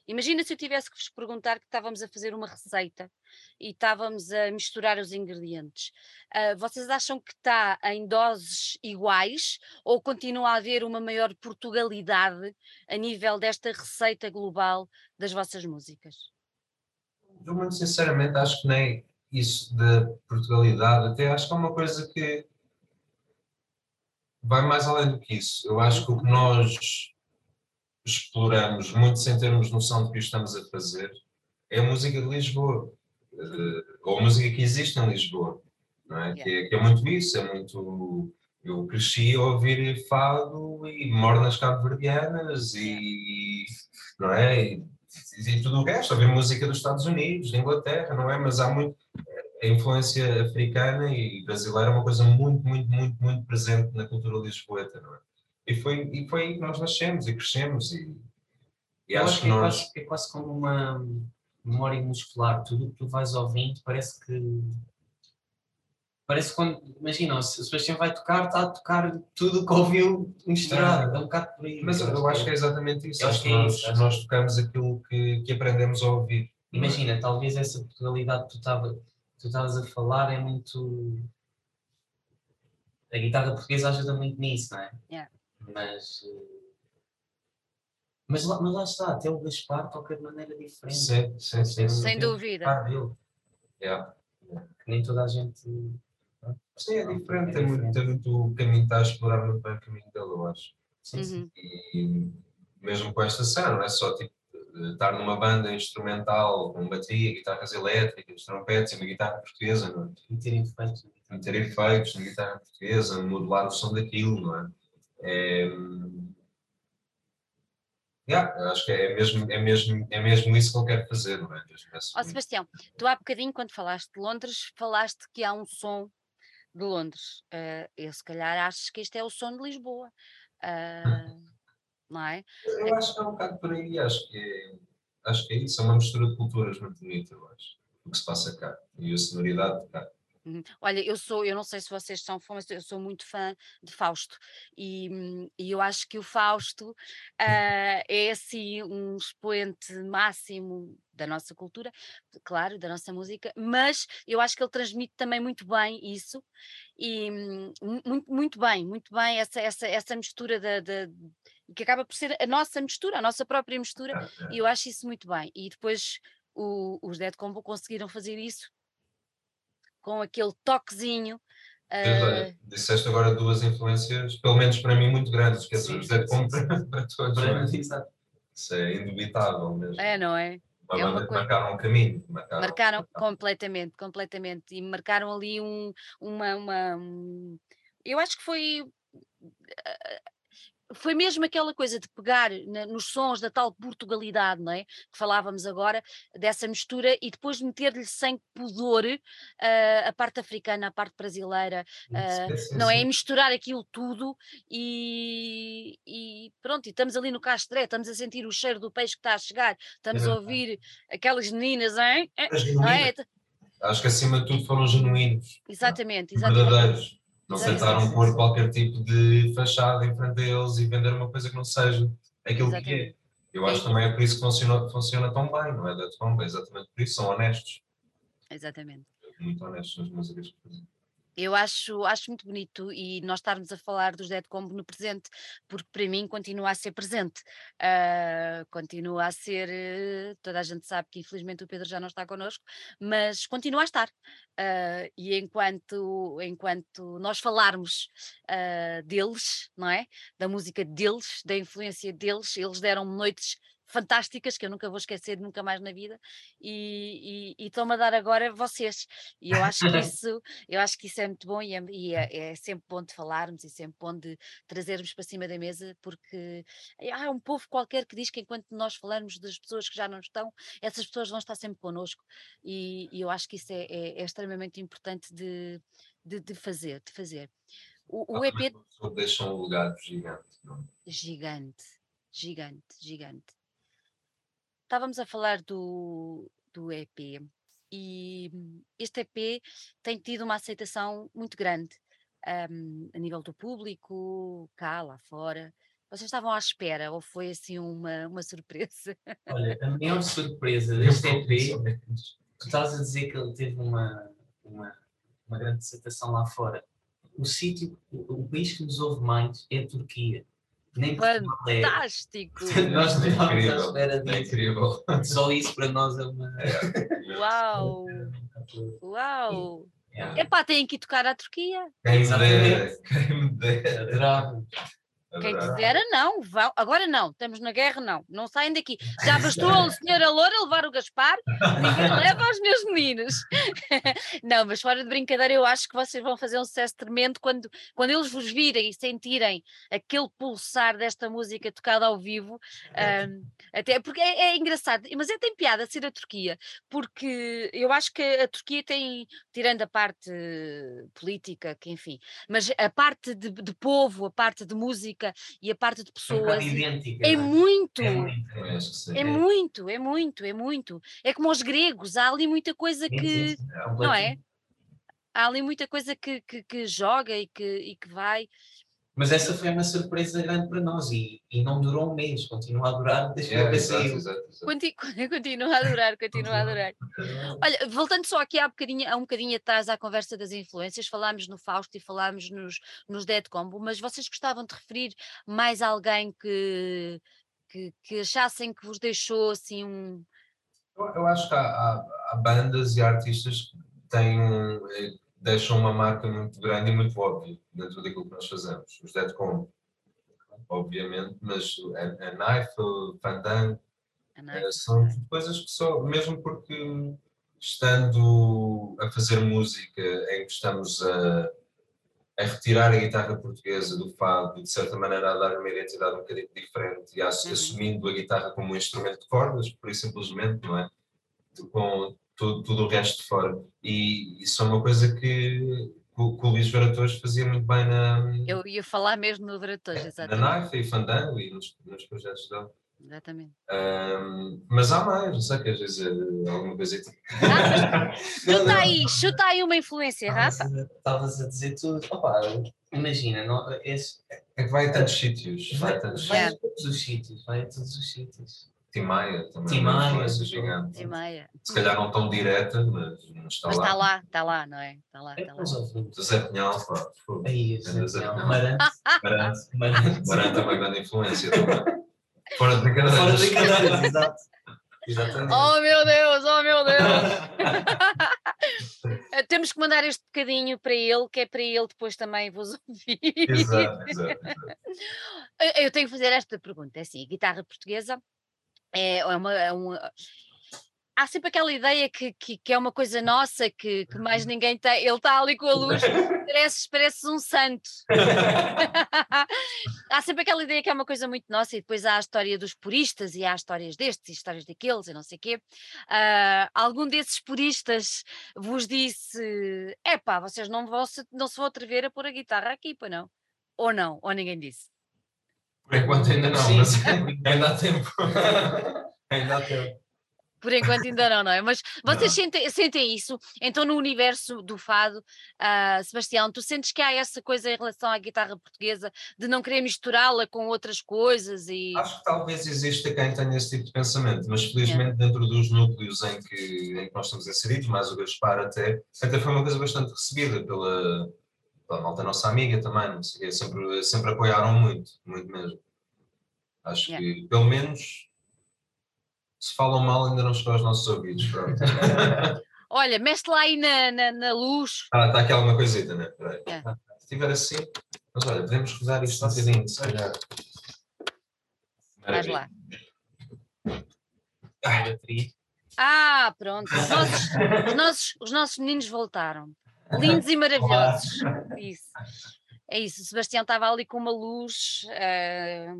Imagina se eu tivesse que vos perguntar que estávamos a fazer uma receita e estávamos a misturar os ingredientes. Ah, vocês acham que está em doses iguais ou continua a haver uma maior Portugalidade a nível desta receita global das vossas músicas? Eu, muito sinceramente, acho que nem isso da Portugalidade, até acho que é uma coisa que vai mais além do que isso. Eu acho que o que nós exploramos, muito sem termos noção de que estamos a fazer, é a música de Lisboa, Eh, ou a música que existe em Lisboa, não é? Que, é que é muito isso, é muito. Eu cresci a ouvir fado e mornas cabo-verdianas e. não é? E e tudo o resto, ouvir música dos Estados Unidos, da Inglaterra, não é? Mas há muito. A influência africana e brasileira é uma coisa muito, muito, muito, muito presente na cultura lisboeta, não é? E foi, e foi aí que nós nascemos e crescemos e, e Eu acho que é, nós. quase, é quase como uma memória muscular. Tudo o que tu vais ouvindo parece que. Parece quando. Imagina, o Sebastião vai tocar, está a tocar tudo o que ouviu misturado. É um bocado por aí. Mas eu, eu acho que é exatamente isso. Eu acho que é nós, isso, nós tocamos aquilo que, que aprendemos a ouvir. Imagina, talvez essa Portugalidade que tu estava- tu estavas a falar é muito. A guitarra portuguesa ajuda muito nisso, não é? Yeah. Mas. eh, Mas lá, mas lá está, até o Gaspar toca de maneira diferente. Sim, sim, sim. Sem Tem o dúvida. Gaspar dele, Yeah. que nem toda a gente. Sim, é diferente. Tem muito, tem muito o caminho, está a explorar muito bem o caminho dele, eu acho. Sim, sim. Uhum. E mesmo com esta cena, não é só tipo estar numa banda instrumental com bateria, guitarras elétricas, trompetes e uma guitarra portuguesa, não é? E terem efeitos. meter efeitos na guitarra portuguesa, modular o som daquilo, não é? é yeah, eu acho que é mesmo, é, mesmo, é mesmo isso que ele quer fazer, não é? Mesmo Ó Sebastião, tu há bocadinho, quando falaste de Londres, falaste que há um som de Londres. Eh, eu, se calhar, acho que este é o som de Lisboa. Ah, não é? Eu acho que é um bocado por aí, acho que é, acho que é isso, é uma mistura de culturas muito bonita, eu acho, o que se passa cá, e a sonoridade de cá. Uhum. Olha, eu sou, eu não sei se vocês são fã, mas eu sou muito fã de Fausto e, hum, e eu acho que o Fausto ah, é assim um expoente máximo da nossa cultura, claro, da nossa música, mas eu acho que ele transmite também muito bem isso e hum, mu- muito, muito bem, muito bem essa, essa, essa mistura da, da- que acaba por ser a nossa mistura, a nossa própria mistura, É, é. e eu acho isso muito bem. E depois o- os Dead Combo conseguiram fazer isso com aquele toquezinho. Olha, disseste agora duas influências, pelo menos para mim, muito grandes, que é Sim, dizer sim, como sim, para, todos. é? Exato. Isso é indubitável mesmo. é, não é? Uma é uma banda que coisa- marcaram um caminho. Marcaram, Marcaram completamente, completamente. E marcaram ali um, uma, uma. um- Eu acho que foi. Foi mesmo aquela coisa de pegar na- nos sons da tal Portugalidade, não é? Que falávamos agora, dessa mistura, e depois meter-lhe sem pudor ah, a parte africana, a parte brasileira, Sim, sim, não é? E misturar aquilo tudo e, e pronto, e estamos ali no Castré, estamos a sentir o cheiro do peixe que está a chegar, estamos a É. ouvir aquelas meninas, hein? Eh, Mas não é? genuínos. Acho que acima de tudo foram genuínos. Exatamente, exatamente. verdadeiros. Não tentaram exato, pôr qualquer tipo de fachada em frente a eles e vender uma coisa que não seja aquilo que é. Eu acho que também é por isso que funciona, funciona tão bem, não é? Da Tomba, exatamente por isso, são honestos. Exatamente. Muito honestos nas músicas que fazem. Eu acho, acho muito bonito e nós estarmos a falar dos Dead Combo no presente, porque para mim continua a ser presente. Ah, continua a ser. eh, Toda a gente sabe que infelizmente o Pedro já não está connosco, mas continua a estar. Ah, e enquanto, enquanto nós falarmos ah, deles, não é? Da música deles, da influência deles, eles deram-me noites fantásticas que eu nunca vou esquecer nunca mais na vida e, e, e estão-me a dar agora vocês e eu acho que isso eu acho que isso é muito bom e, é, e é- é sempre bom de falarmos e sempre bom de trazermos para cima da mesa, porque há um povo qualquer que diz que enquanto nós falarmos das pessoas que já não estão, essas pessoas vão estar sempre connosco. E, eu acho que isso é, é- é extremamente importante de, de, de fazer, de fazer. O, o EP deixa um legado gigante. Não? é? gigante, gigante, gigante. Estávamos a falar do, do EP e hum, este EP tem tido uma aceitação muito grande hum, a nível do público, cá, lá fora. Vocês estavam à espera ou foi assim uma, uma surpresa? Olha, a maior surpresa deste EP, tu estás a dizer que ele teve uma, uma, uma grande aceitação lá fora. O sítio, o, o país que nos ouve mais é a Turquia. Nem é. Fantástico! Nós não É estávamos à incrível. espera É disso. incrível. Só isso para nós é uma. Uau! Uau! Yeah. Epá, têm que ir tocar à Turquia. Quem me dera, quem me dera. Adorava. Quem quiser, não, vão. Agora não, estamos na guerra, não. Não saem daqui. Já bastou o senhor Aloura levar o Gaspar, ninguém leva os meus meninos. não, mas fora de brincadeira, eu acho que vocês vão fazer um sucesso tremendo quando, quando eles vos virem e sentirem aquele pulsar desta música tocada ao vivo. ahm, até porque é, é engraçado, mas é tem piada ser a Turquia, porque eu acho que a Turquia tem, tirando a parte política, que enfim, mas a parte de, de povo, a parte de música e a parte de É pessoas idêntica. é muito. É muito. Sim. É muito, é muito, é muito. É como os gregos, há ali muita coisa que. Não é? Há ali muita coisa que, que, que joga e que, e que vai. Mas essa foi uma surpresa grande para nós e, e não durou um mês, continua a durar desde que É, eu exato, saiu. exato, exato. Conti- Continua a adorar, continua a adorar. Olha, voltando só aqui há, bocadinho, há um bocadinho atrás à conversa das influências, falámos no Fausto e falámos nos, nos Dead Combo, mas vocês gostavam de referir mais alguém que, que, que achassem que vos deixou assim um. Eu, eu acho que há, há- há bandas e artistas que têm um, eh, deixam uma marca muito grande e muito óbvia dentro daquilo que nós fazemos. Os Dead Combo, obviamente, mas a, a Knife, o Fandango, é? eh, são coisas que só, mesmo porque estando a fazer música em que estamos a, a retirar a guitarra portuguesa do fado e de certa maneira a dar uma identidade um bocadinho diferente e a- Uhum. assumindo a guitarra como um instrumento de cordas, por isso simplesmente, não é? Com tudo, tudo o resto de fora. E isso é uma coisa que, que o que o Luís Veratores fazia muito bem na, Eu ia falar mesmo no Veratores, na exatamente. Knife e Fandango e nos, nos projetos dele. exatamente. Ahm, mas há mais, não sei, queres dizer alguma coisa aqui? Ah, Chuta aí, chuta aí uma influência, Rafa. Estavas a dizer tudo. Opa, imagina, não, esse, É que vai a tantos sítios. Vai vai, a tantos vai É. a todos os sítios, vai a todos os sítios. Timaya também. Tim é uma Maia, influência sim. gigante. De Maia. Se calhar não tão direta, mas, mas está Mas lá. está lá, está lá, não é? Está lá, É está lá. José Pinhal, pá. Aí, Pinhal. Marante, Marante. É uma grande influência também. Fora de brincadeiras. Fora de brincadeiras, exato. Exatamente. Oh meu Deus, oh meu Deus! Eh, Temos que mandar este bocadinho para ele, que é para ele depois também vos ouvir. Exato, exato. exato. Eu- Eu tenho que fazer esta pergunta, é assim, guitarra portuguesa é é uma... é uma- Há sempre aquela ideia que, que, que é uma coisa nossa, que, que mais ninguém tem. Ele está ali com a luz, pareces, pareces um santo. há sempre aquela ideia que é uma coisa muito nossa, e depois há a história dos puristas, e há histórias destes, e histórias daqueles, e não sei o quê. Ah, algum desses puristas vos disse: epá, vocês não, vão se, não se vão atrever a pôr a guitarra aqui, pois não? Ou não? Ou ninguém disse? Por enquanto ainda não, Sim. mas ainda há tempo. ainda há tempo. Por enquanto ainda não, não é? Mas vocês sentem, sentem isso? Então, no universo do fado, ah, Sebastião, tu sentes que há essa coisa em relação à guitarra portuguesa de não querer misturá-la com outras coisas e. Acho que talvez exista quem tenha esse tipo de pensamento, mas felizmente dentro dos núcleos em que, em que nós estamos inseridos, mais o Gaspar até, até foi uma coisa bastante recebida pela, pela malta nossa amiga também, não sei sempre, sempre apoiaram muito, muito mesmo. Acho Yeah. que pelo menos se falam mal ainda não chegou aos nossos ouvidos. Pronto. Olha, mexe lá aí na, na, na luz. Ah, está aqui alguma coisita, né? Peraí. É. Se estiver assim, mas olha, podemos rodar isto um bocadinho, se calhar. Vais lá. A bateria. Ah, pronto. Os nossos, os nossos, os nossos meninos voltaram. Lindos e maravilhosos. Isso. É isso. O Sebastião estava ali com uma luz. ah,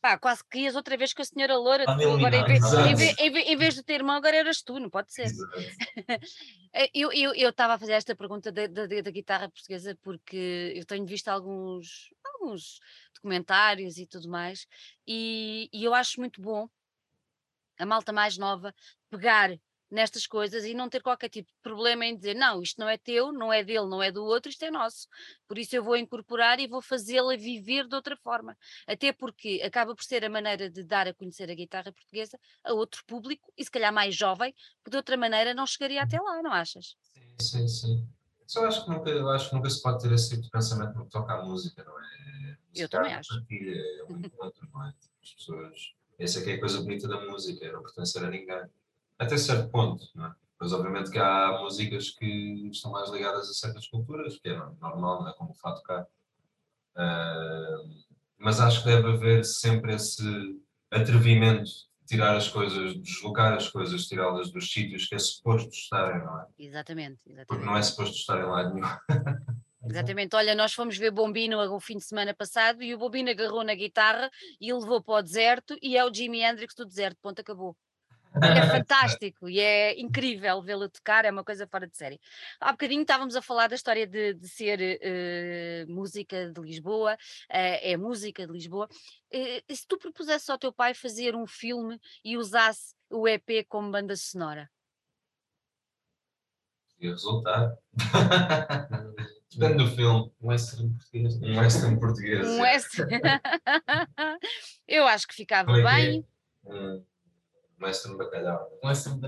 pá, quase que ias outra vez com a senhora Loura. Estava agora, em, vez, em, vez, em vez- em vez de ter irmão, agora eras tu, não pode ser. Eu eu- eu estava a fazer esta pergunta da, da- da guitarra portuguesa porque eu tenho visto alguns, alguns documentários e tudo mais, e, e eu acho muito bom a malta mais nova pegar nestas coisas e não ter qualquer tipo de problema em dizer não, isto não é teu, não é dele, não é do outro, isto é nosso. Por isso eu vou incorporar e vou fazê-la viver de outra forma. Até porque acaba por ser a maneira de dar a conhecer a guitarra portuguesa a outro público e se calhar mais jovem, que de outra maneira não chegaria até lá, não achas? Sim, sim. Só acho que nunca, eu acho que nunca se pode ter esse tipo de pensamento no que toca à música, não é? Eu também acho. partilha, é um encontro, não é? As pessoas. Essa é que é a coisa bonita da música, é não pertencer a ninguém. Até certo ponto, não é? Mas obviamente que há músicas que estão mais ligadas a certas culturas, que é normal, não é? Como o fato cá. Ah, mas acho que deve haver sempre esse atrevimento de tirar as coisas, deslocar as coisas, tirá-las dos sítios que é suposto estarem, não é? Exatamente, Porque exatamente. não é suposto estarem lá nenhum. Exatamente, olha, nós fomos ver Bombino o fim de semana passado e o Bombino agarrou na guitarra e levou para o deserto e é o Jimi Hendrix do deserto, ponto, acabou. E é fantástico e é incrível vê-lo tocar, é uma coisa fora de série. Há bocadinho estávamos a falar da história de, de ser eh, música de Lisboa, eh, é música de Lisboa. E se tu propusesse ao teu pai fazer um filme e usasse o EP como banda sonora? Ia resultar. Depende do filme. Um western português. Um western português. Um é. western. Eu acho que ficava Como é que é? bem. Um western bacalhau. Da Um western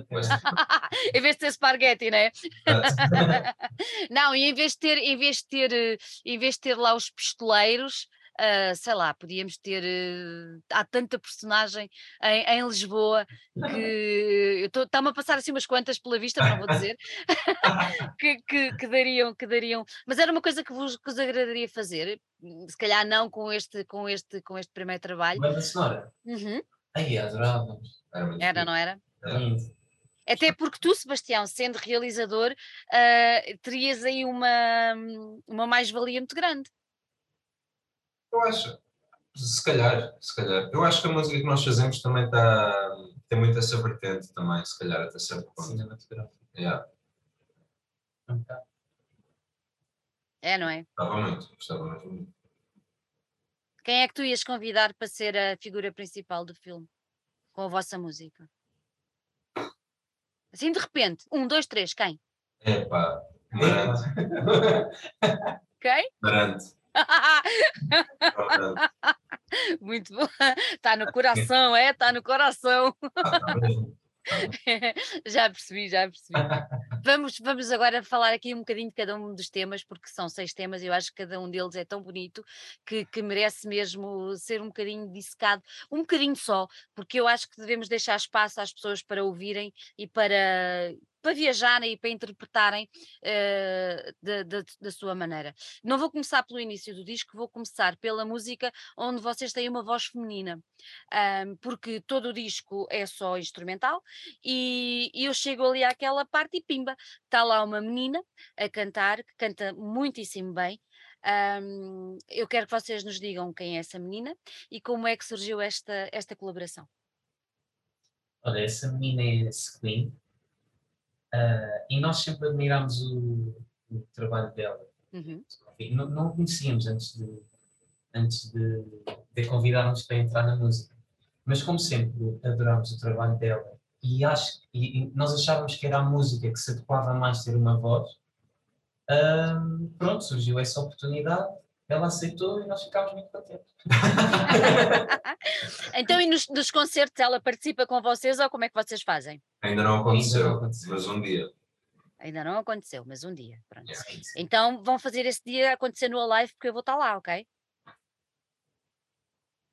em vez de ter esparguete, né? bacalhau. Não, e em vez de ter, em vez de ter, eh, em vez de ter lá os pistoleiros, ah, sei lá, podíamos ter. eh, há tanta personagem em, em Lisboa que está-me a passar assim umas quantas pela vista, mas não vou dizer, que, que, que dariam, que dariam. Mas era uma coisa que vos, que vos agradaria fazer, se calhar não com este, com este, com este primeiro trabalho. Banda sonora. Uhum, Ai, adorávamos. Era muito Era, fixe. não era? Era. Muito. Até porque tu, Sebastião, sendo realizador, ah, terias aí uma, uma mais-valia muito grande. Eu acho. Se calhar, se calhar. Eu acho que a música que nós fazemos também está. tem muito essa vertente também, se calhar, até certo ponto. Cinematográfico. Yeah, Um bocado. É, não é? Gostava muito, gostava muito. Quem é que tu ias convidar para ser a figura principal do filme? Com a vossa música? Assim de repente, um, dois, três, quem? Epá, Marante. Quem? Marante. Muito bom. Está no coração, é? Está no coração. Ah, tá mesmo. já percebi, já percebi. Vamos, vamos agora falar aqui um bocadinho de cada um dos temas, porque são seis temas e eu acho que cada um deles é tão bonito que, que merece mesmo ser um bocadinho dissecado, um bocadinho só, porque eu acho que devemos deixar espaço às pessoas para ouvirem e para, para viajarem e para interpretarem eh, da, sua maneira. Não vou começar pelo início do disco, vou começar pela música onde vocês têm uma voz feminina, Ahm, porque todo o disco é só instrumental e, e eu chego ali àquela parte e pimba, está lá uma menina a cantar, que canta muitíssimo bem. Ahm, eu quero que vocês nos digam quem é essa menina e como é que surgiu esta, esta colaboração. Olha, essa menina é Sequin. Ah, e nós sempre admirámos o, o trabalho dela. Uhum. Não, não a conhecíamos antes de, antes de, de convidarmos para entrar na música. Mas como sempre adorámos o trabalho dela e, acho, e, e nós achávamos que era a música que se adequava mais ter uma voz, ahm, pronto, surgiu essa oportunidade, ela aceitou e nós ficámos muito contentes. Então, e nos, nos concertos ela participa com vocês ou como é que vocês fazem? Ainda não aconteceu, Ainda não aconteceu. mas um dia. Ainda não aconteceu, mas um dia. Pronto. Yeah. Então vão fazer esse dia acontecer no Alive porque eu vou estar lá, ok?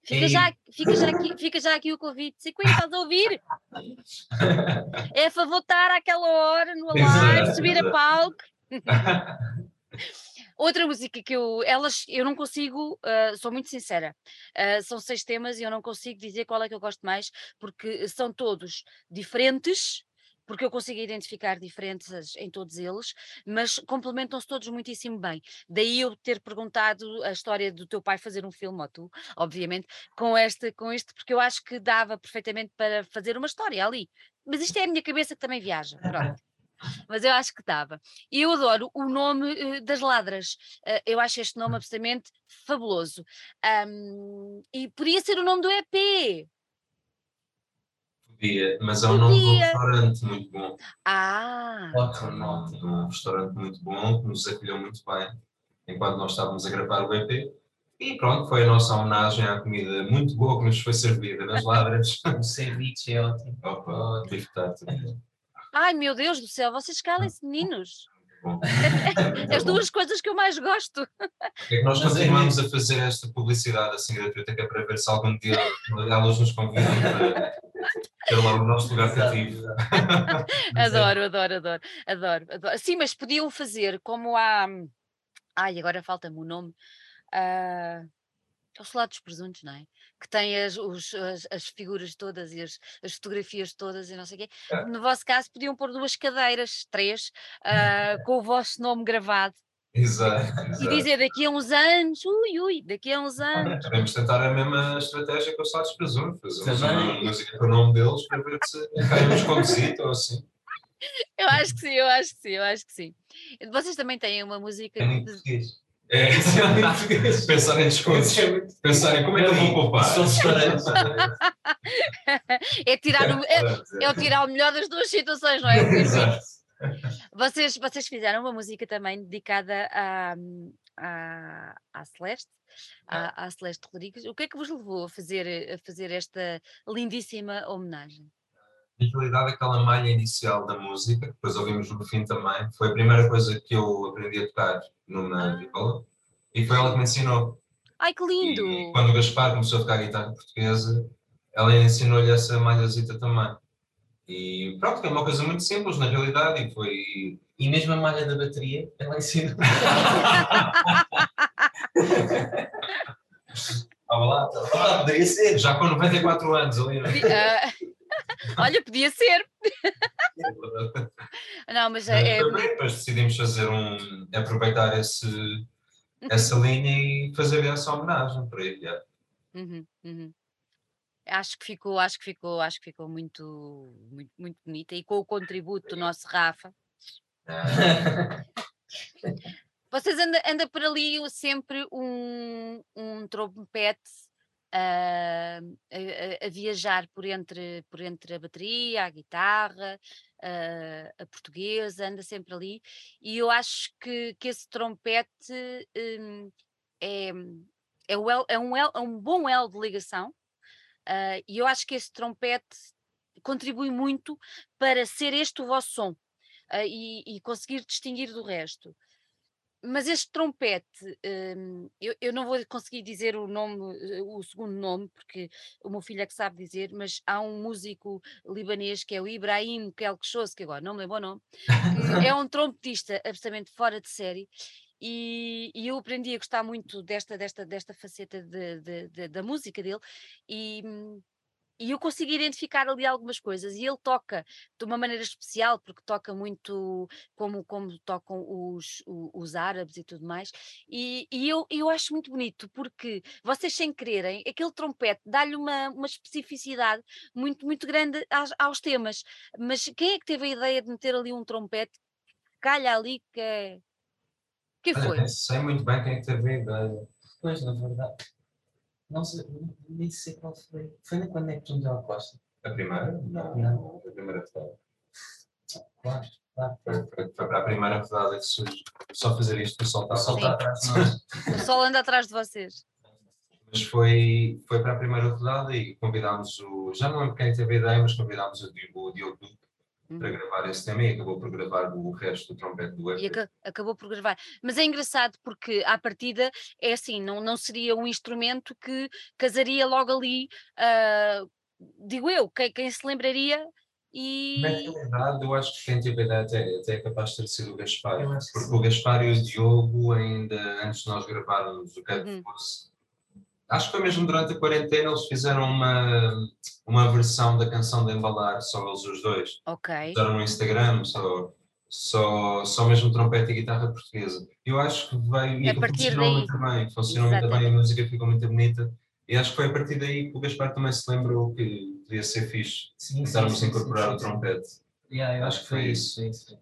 Fica já, fica, já aqui, fica já aqui o convite. Se estás a ouvir? É a favor de estar àquela hora no Alive, Exato, subir a palco. Outra música que eu, elas, eu não consigo, ah, sou muito sincera, ah, são seis temas e eu não consigo dizer qual é que eu gosto mais, porque são todos diferentes, porque eu consigo identificar diferenças em todos eles, mas complementam-se todos muitíssimo bem. Daí eu ter perguntado a história do teu pai fazer um filme, ou tu, obviamente, com este, com este, porque eu acho que dava perfeitamente para fazer uma história ali. Mas isto é a minha cabeça que também viaja, pronto. Mas eu acho que dava. E eu adoro o nome eh, das ladras. Eh, eu acho este nome absolutamente fabuloso. Ahm, e podia ser o nome do EP. Podia, mas é um nome de um restaurante muito bom. Ah, É um Ótimo, nome de um restaurante muito bom que nos acolheu muito bem enquanto nós estávamos a gravar o EP. E pronto, foi a nossa homenagem à comida muito boa que nos foi servida nas ladras. O ceviche é ótimo. Opa, bife tartar. Ai meu Deus do céu, vocês calem-se, meninos. As duas coisas que eu mais gosto. É que nós continuamos a fazer esta publicidade assim gratuita que é para ver se algum dia elas nos convidam para ter lá o nosso lugar exato. Mas é- Adoro, adoro, adoro, adoro, adoro. Sim, mas podiam fazer como há. Ai, agora falta-me o nome. Ah, É o salado dos presuntos, não é? Que tem as, os, as, as figuras todas e as, as, fotografias todas e não sei o quê. No vosso caso, podiam pôr duas cadeiras, três, ah, com o vosso nome gravado Exato. e exato. dizer daqui a uns anos, ui, ui, daqui a uns anos. Podemos tentar a mesma estratégia com salados de presunto, fazemos Também. uma música com o nome deles para ver se caímos conduzito ou assim. Eu acho que sim, eu acho que sim, eu acho que sim. Vocês também têm uma música É de- português. É, Isso é muito português. pensar em descontos, é muito- pensar em como é que eu vou poupar. É tirar o, é, é o tirar o melhor das duas situações, não é? Exato. Vocês, vocês fizeram uma música também dedicada à, à, à Celeste, à, à Celeste Rodrigues. O que é que vos levou a fazer, a fazer esta lindíssima homenagem? Na realidade, aquela malha inicial da música, que depois ouvimos no fim também, foi a primeira coisa que eu aprendi a tocar numa Ah. viola e foi ela que me ensinou. Ai, que lindo! E quando o Gaspar começou a tocar guitarra portuguesa, ela ensinou-lhe essa malhazita também. E pronto, que é uma coisa muito simples na realidade e foi. E mesmo a malha da bateria, ela ensina. Estava lá, estava lá. poderia ser. Já com 94 anos ali. não é? Olha, podia ser. Não, mas é, é Também, depois decidimos fazer um. aproveitar esse, essa linha e fazer essa homenagem para ele. yeah. Uhum, uhum. Acho que ficou, acho que ficou, acho que ficou muito, muito, muito bonita e com o contributo do nosso Rafa. Vocês andam anda por ali sempre um, um trompete a, a- a viajar por entre, por entre a bateria, a guitarra, ah, a portuguesa, anda sempre ali. E eu acho que, que esse trompete hum, é, é, o é um, é um bom elo de ligação. ah, e eu acho que esse trompete contribui muito para ser este o vosso som ah, e, e conseguir distinguir do resto. Mas este trompete, hum, eu, eu não vou conseguir dizer o nome, o segundo nome, porque o meu filho é que sabe dizer, mas há um músico libanês que é o Ibrahim Kelkshos, que agora não me lembro o nome, é um trompetista absolutamente fora de série. E, e eu aprendi a gostar muito desta, desta, desta faceta de- de- de- da música dele e, hum, e eu consigo identificar ali algumas coisas e ele toca de uma maneira especial porque toca muito como, como tocam os, os árabes e tudo mais e, e eu, eu acho muito bonito porque vocês sem quererem, aquele trompete dá-lhe uma, uma especificidade muito, muito grande aos, aos temas, mas quem é que teve a ideia de meter ali um trompete que calha ali que é... Quem foi? Sei muito bem quem é que teve a ideia. Pois, na verdade. Não sei, nem sei qual foi. Foi na quando é que tu me deu a costa? A primeira? Não, Não. A primeira rodada. Claro, claro. Foi, foi, foi para a primeira rodada que surge. Só fazer isto, o sol está a soltar. está atrás de nós. O sol anda atrás de vocês. Mas foi, foi para a primeira rodada e convidámos o. Já não lembro quem teve a ideia, mas convidámos o Diogo, o Diogo Duque para Uhum. gravar esse tema e acabou por gravar o resto do trompete do E EP. aca- acabou por gravar. Mas é engraçado porque, à partida, é assim, não, não seria um instrumento que casaria logo ali, ah, digo eu, quem, quem se lembraria e. Na realidade, eu acho que quem teve a ideia até, até é capaz de ter sido o Gaspar, porque sim. o Gaspar e o Diogo, ainda antes de nós gravarmos o que Uhum. fosse, acho que foi mesmo durante a quarentena, eles fizeram uma, uma versão da canção de Embalar, só eles os dois. Ok. Fizeram no Instagram, só, só, só mesmo trompete e guitarra portuguesa. Eu acho que veio e A partir funcionou daí. muito bem, funcionou muito bem, a Exatamente. música ficou muito bonita. E acho que foi a partir daí que o Gaspar também se lembrou que podia ser fixe Sim, começarmos a incorporar sim, o trompete. Yeah, eu Acho que foi isso. Isso.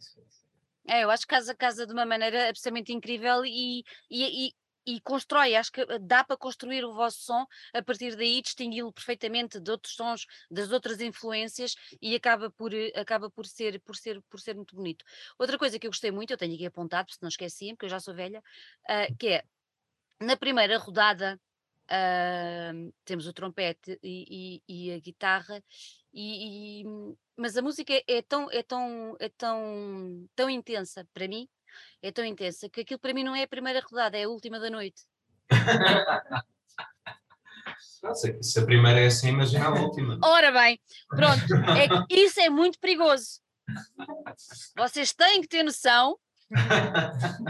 É, eu acho que casa, casa de uma maneira absolutamente incrível e, e, e, e constrói, acho que dá para construir o vosso som a partir daí, distingui-lo perfeitamente de outros sons, das outras influências e acaba por, eh, acaba por, ser, por, ser, por ser muito bonito. Outra coisa que eu gostei muito, eu tenho aqui apontado, se não esqueci, porque eu já sou velha, ah, que é na primeira rodada ah, temos o trompete e, e- e a guitarra, e, e- mas a música é tão, é tão, é tão, tão intensa para mim, é tão intensa que aquilo para mim não é a primeira rodada, é a última da noite. Não sei, se a primeira é assim, imagina a última. Ora bem, pronto, é que isso é muito perigoso. Vocês têm que ter noção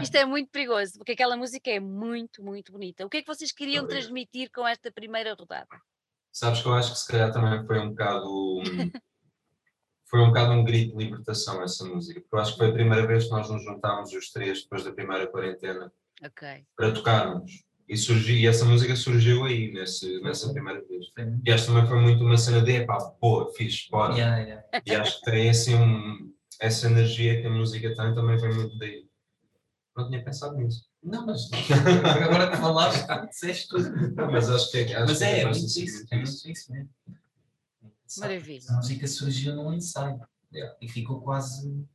Isto é muito perigoso, porque aquela música é muito, muito bonita. O que é que vocês queriam transmitir com esta primeira rodada? Sabes que eu acho que se calhar também foi um bocado. Foi um bocado um grito de libertação essa música, porque eu acho que foi a primeira vez que nós nos juntámos os três depois da primeira quarentena Ok. para tocarmos. E, surgiu, e essa música surgiu aí, nesse, nessa primeira vez. Foi- E acho que também foi muito uma cena de epá, boa, fixe, bora. Yeah, yeah. E acho que tem assim um, essa energia que a música tem também vem muito daí. Não tinha pensado nisso. Não, mas agora que falaste, disseste tudo. Não, mas acho que é. Acho Mas que é, é faz muito sentido isso, é muito isso mesmo. Maravilha. A música surgiu num ensaio e ficou quase.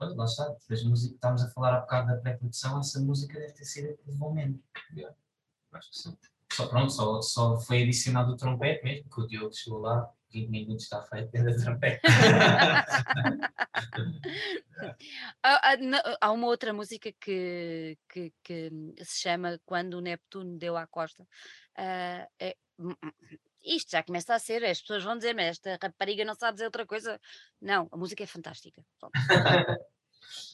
Olha, lá está, as músicas estávamos a falar há bocado da pré-produção, essa música deve ter sido aquele momento. Acho que sim. Só pronto, só, só foi adicionado o trompete mesmo, que o Diogo chegou lá, 20 minutos está feito, ainda trompete. Há, há- na- há uma outra música que, que, que se chama Quando o Neptuno Deu à Costa. Ah, é- hum, hum, isto já começa a ser, as pessoas vão dizer, mas esta rapariga não sabe dizer outra coisa. Não, a música é fantástica.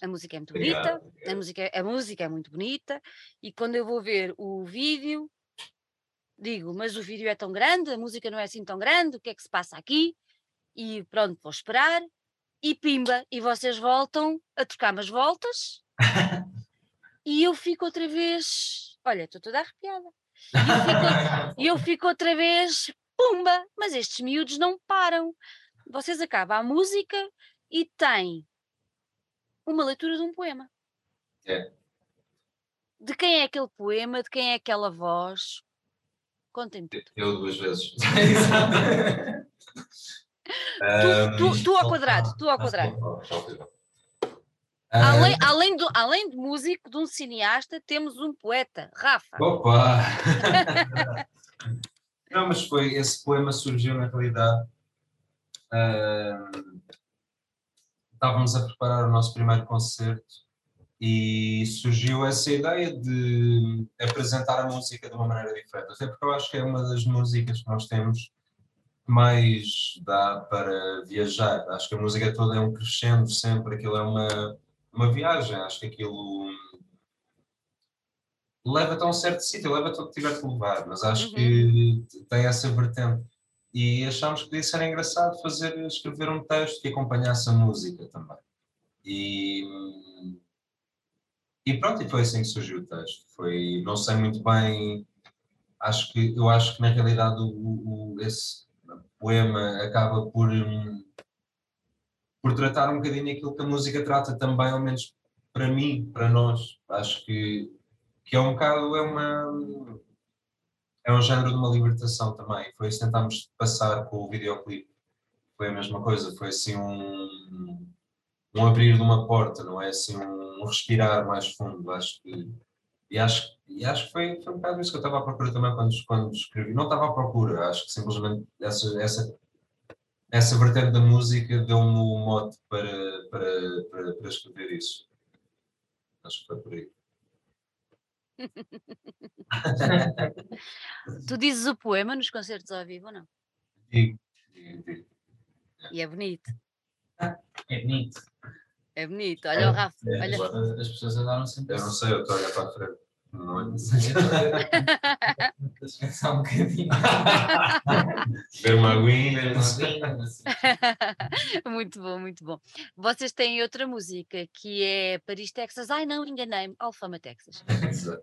A música é muito bonita, Obrigado. a música, a música é muito bonita, e quando eu vou ver o vídeo, digo, mas o vídeo é tão grande, a música não é assim tão grande, o que é que se passa aqui? E pronto, vou esperar, e pimba, e vocês voltam a trocar umas voltas, e eu fico outra vez, olha, estou toda arrepiada, e eu fico, e eu fico outra vez, pumba, mas estes miúdos não param. Vocês acabam a música e tem uma leitura de um poema. É. De quem é aquele poema, de quem é aquela voz? Contem-me tudo. Eu duas vezes. Tu, tu, tu ao quadrado, tu ao quadrado. Oh, já ouvi. Além, além, do, além de músico, de um cineasta, temos um poeta, Rafa. Opa! Não, mas foi, esse poema surgiu na realidade. ahm, estávamos a preparar o nosso primeiro concerto e surgiu essa ideia de apresentar a música de uma maneira diferente. Até porque eu acho que é uma das músicas que nós temos que mais dá para viajar. Acho que a música toda é um crescendo sempre, aquilo é uma, uma viagem. Acho que aquilo leva-te a um certo sítio, leva-te onde tiver que levar, mas acho Uhum. que tem essa vertente. E achámos que podia ser engraçado fazer, escrever um texto que acompanhasse a música também. E, e pronto, e foi assim que surgiu o texto. Foi, não sei muito bem, acho que, eu acho que na realidade o, o- esse poema acaba por, hum, por tratar um bocadinho aquilo que a música trata também, ao menos para mim, para nós. Acho que, que é um bocado, é uma é um género de uma libertação também. Foi isso que tentámos passar com o videoclipe. Foi a mesma coisa, foi assim um, um abrir de uma porta, não é? Assim um respirar mais fundo, acho que. E acho, e acho que foi, foi um bocado isso que eu estava à procura também quando, quando escrevi. Não estava à procura, acho que simplesmente essa, essa, essa vertente da música deu-me o mote para, para, para, para escrever isso. Acho que foi por aí. Tu dizes o poema nos concertos ao vivo ou não? Digo, digo, digo. E é bonito. É bonito. É bonito. Olha o Rafa. é, Olha. As pessoas adoram sempre Eu não sei, eu estou a olhar para a frente. Não é? Deixa eu pensar um bocadinho. Ver uma aguinha. assim. muito bom, muito bom. Vocês têm outra música que é Paris, Texas. Ai não, enganei-me. Alfama, Texas. Exato.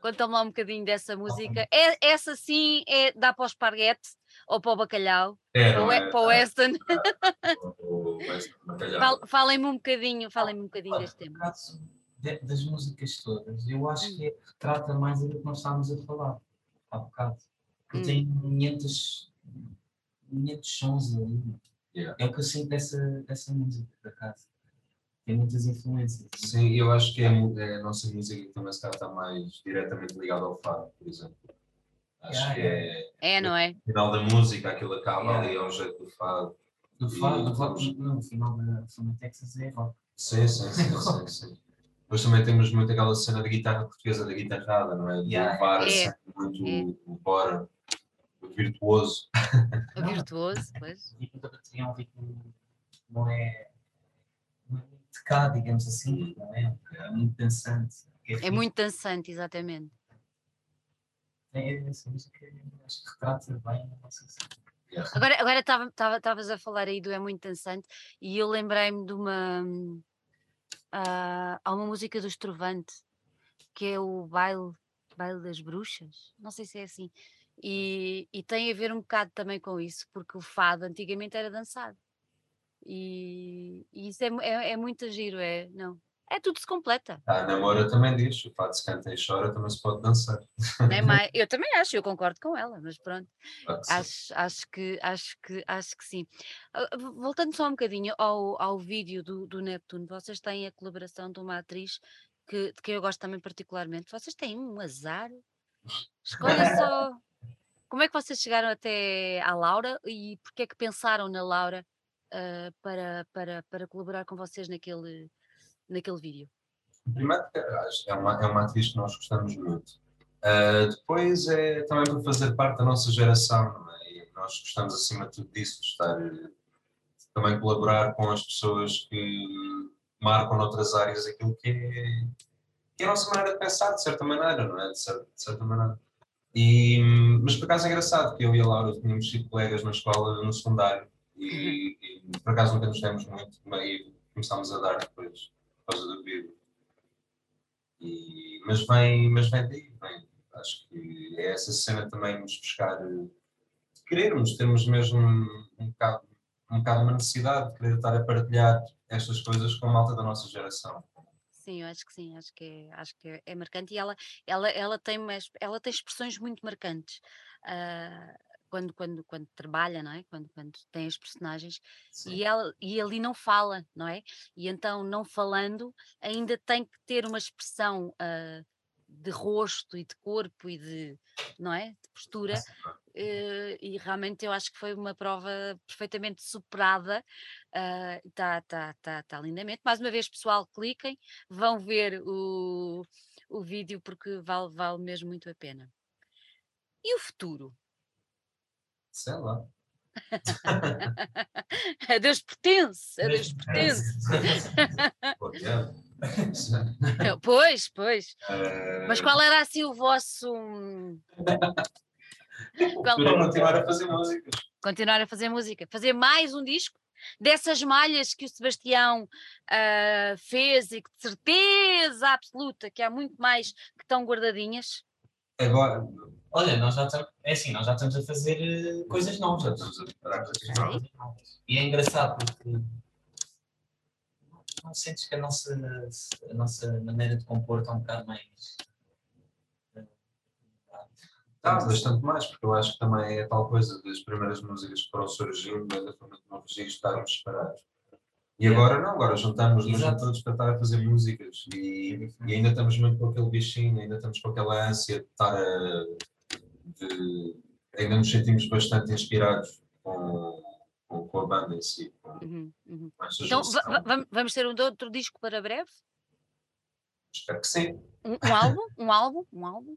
Conta-me lá um bocadinho dessa música. É, essa sim é, dá para o esparguete ou para o bacalhau, É, para, o, não we- é? para o Weston. Falem-me um bocadinho, falem-me um bocadinho deste tema. De- das músicas todas, eu acho Hum. que é que retrata mais aquilo que nós estávamos a falar há bocado. Porque Hum. tem 500, 500 sons ali. Yeah. É o que eu sinto dessa, dessa música, por acaso. Tem muitas influências. Sim, eu acho que é, é a nossa música que também está mais diretamente ligada ao fado, por exemplo. Acho Yeah, que yeah. é É, não é? o final da música, aquilo acaba Yeah. ali ao jeito do fado. No, fado, no, E- rock, no final da Fama Texas é rock. Sim, sim, sim, sim, sim. Depois também temos muito aquela cena da guitarra portuguesa, da guitarrada, não é? De Yeah. levar É. sempre muito É. o bora, o virtuoso. O virtuoso, pois. E a bateria é um ritmo, não é, não é muito pecado, digamos assim, não é? É muito dançante. É muito dançante, exatamente. É, essa música acho que retrata bem a nossa Agora agora estavas a falar aí do É Muito Dançante e eu lembrei-me de uma ah, há uma música do Estrovante que é o Baile, Baile das Bruxas, não sei se é assim, e, e tem a ver um bocado também com isso, porque o fado antigamente era dançado. E, e isso é, é, é muito giro, é, não, é tudo se completa. A namora também diz, o fato se canta e chora também se pode dançar. É mais, eu também acho, eu concordo com ela, mas pronto, acho, acho, que, acho, que, acho que sim. Ah, voltando só um bocadinho ao, ao vídeo do, do Neptuno, vocês têm a colaboração de uma atriz que, de quem eu gosto também particularmente. Vocês têm um azar? Escolha só. Como é que vocês chegaram até à Laura e porquê é que pensaram na Laura uh, para, para, para colaborar com vocês naquele, naquele vídeo? Primeiro, é uma, é uma atriz que nós gostamos muito. Uh, depois é também para fazer parte da nossa geração, é? e nós gostamos acima de tudo disso, de estar também colaborar com as pessoas que marcam noutras áreas aquilo que é, que é a nossa maneira de pensar, de certa maneira, não é? De certa, de certa maneira. E, mas por acaso é engraçado que eu e a Laura tínhamos sido colegas na escola, no secundário, e, e por acaso nunca nos demos muito, e começámos a dar depois causa do vídeo. E, mas vem, mas vem daí, vem. Acho que é essa cena também nos buscar, de querermos, termos mesmo um, um, bocado, um bocado uma necessidade de querer estar a partilhar estas coisas com a malta da nossa geração. Sim, eu acho que sim, acho que é, acho que é marcante e ela, ela, ela, tem, ela tem expressões muito marcantes. Uh, quando, quando, quando trabalha, não é? Quando, quando tem as personagens e, ela, e ali não fala, não é? E então, não falando, ainda tem que ter uma expressão uh, de rosto e de corpo e de, não é? De postura. Uh, e realmente eu acho que foi uma prova perfeitamente superada. Está uh, tá, tá, tá lindamente. Mais uma vez, pessoal, cliquem, vão ver o, o vídeo porque vale, vale mesmo muito a pena. E o futuro? Sei lá. a Deus pertence, a Deus pertence. pois, pois. Mas qual era assim o vosso. Qual... Continuar a fazer música. Continuar a fazer música. Fazer mais um disco dessas malhas que o Sebastião uh, fez e que de certeza absoluta que há muito mais que estão guardadinhas. Agora, Olha, nós já estamos, é assim, nós já estamos a fazer uh, coisas novas, já estamos a preparar coisas novas. E é engraçado porque não, não sentes que a nossa, a nossa maneira de compor está um bocado mais. Está bastante mais, porque eu acho que também é tal coisa das primeiras músicas que foram surgindo, ainda foi muito novo registro, estarmos separados. E agora não, agora juntamos-nos todos para estar a fazer músicas e, e, ainda estamos muito com aquele bichinho, ainda estamos com aquela ânsia de estar a de, ainda nos sentimos bastante inspirados com, com, com a banda em si. Com, uhum, uhum. então vamos ter um outro disco para breve? Espero que sim. Um, um álbum? Um álbum? Um álbum?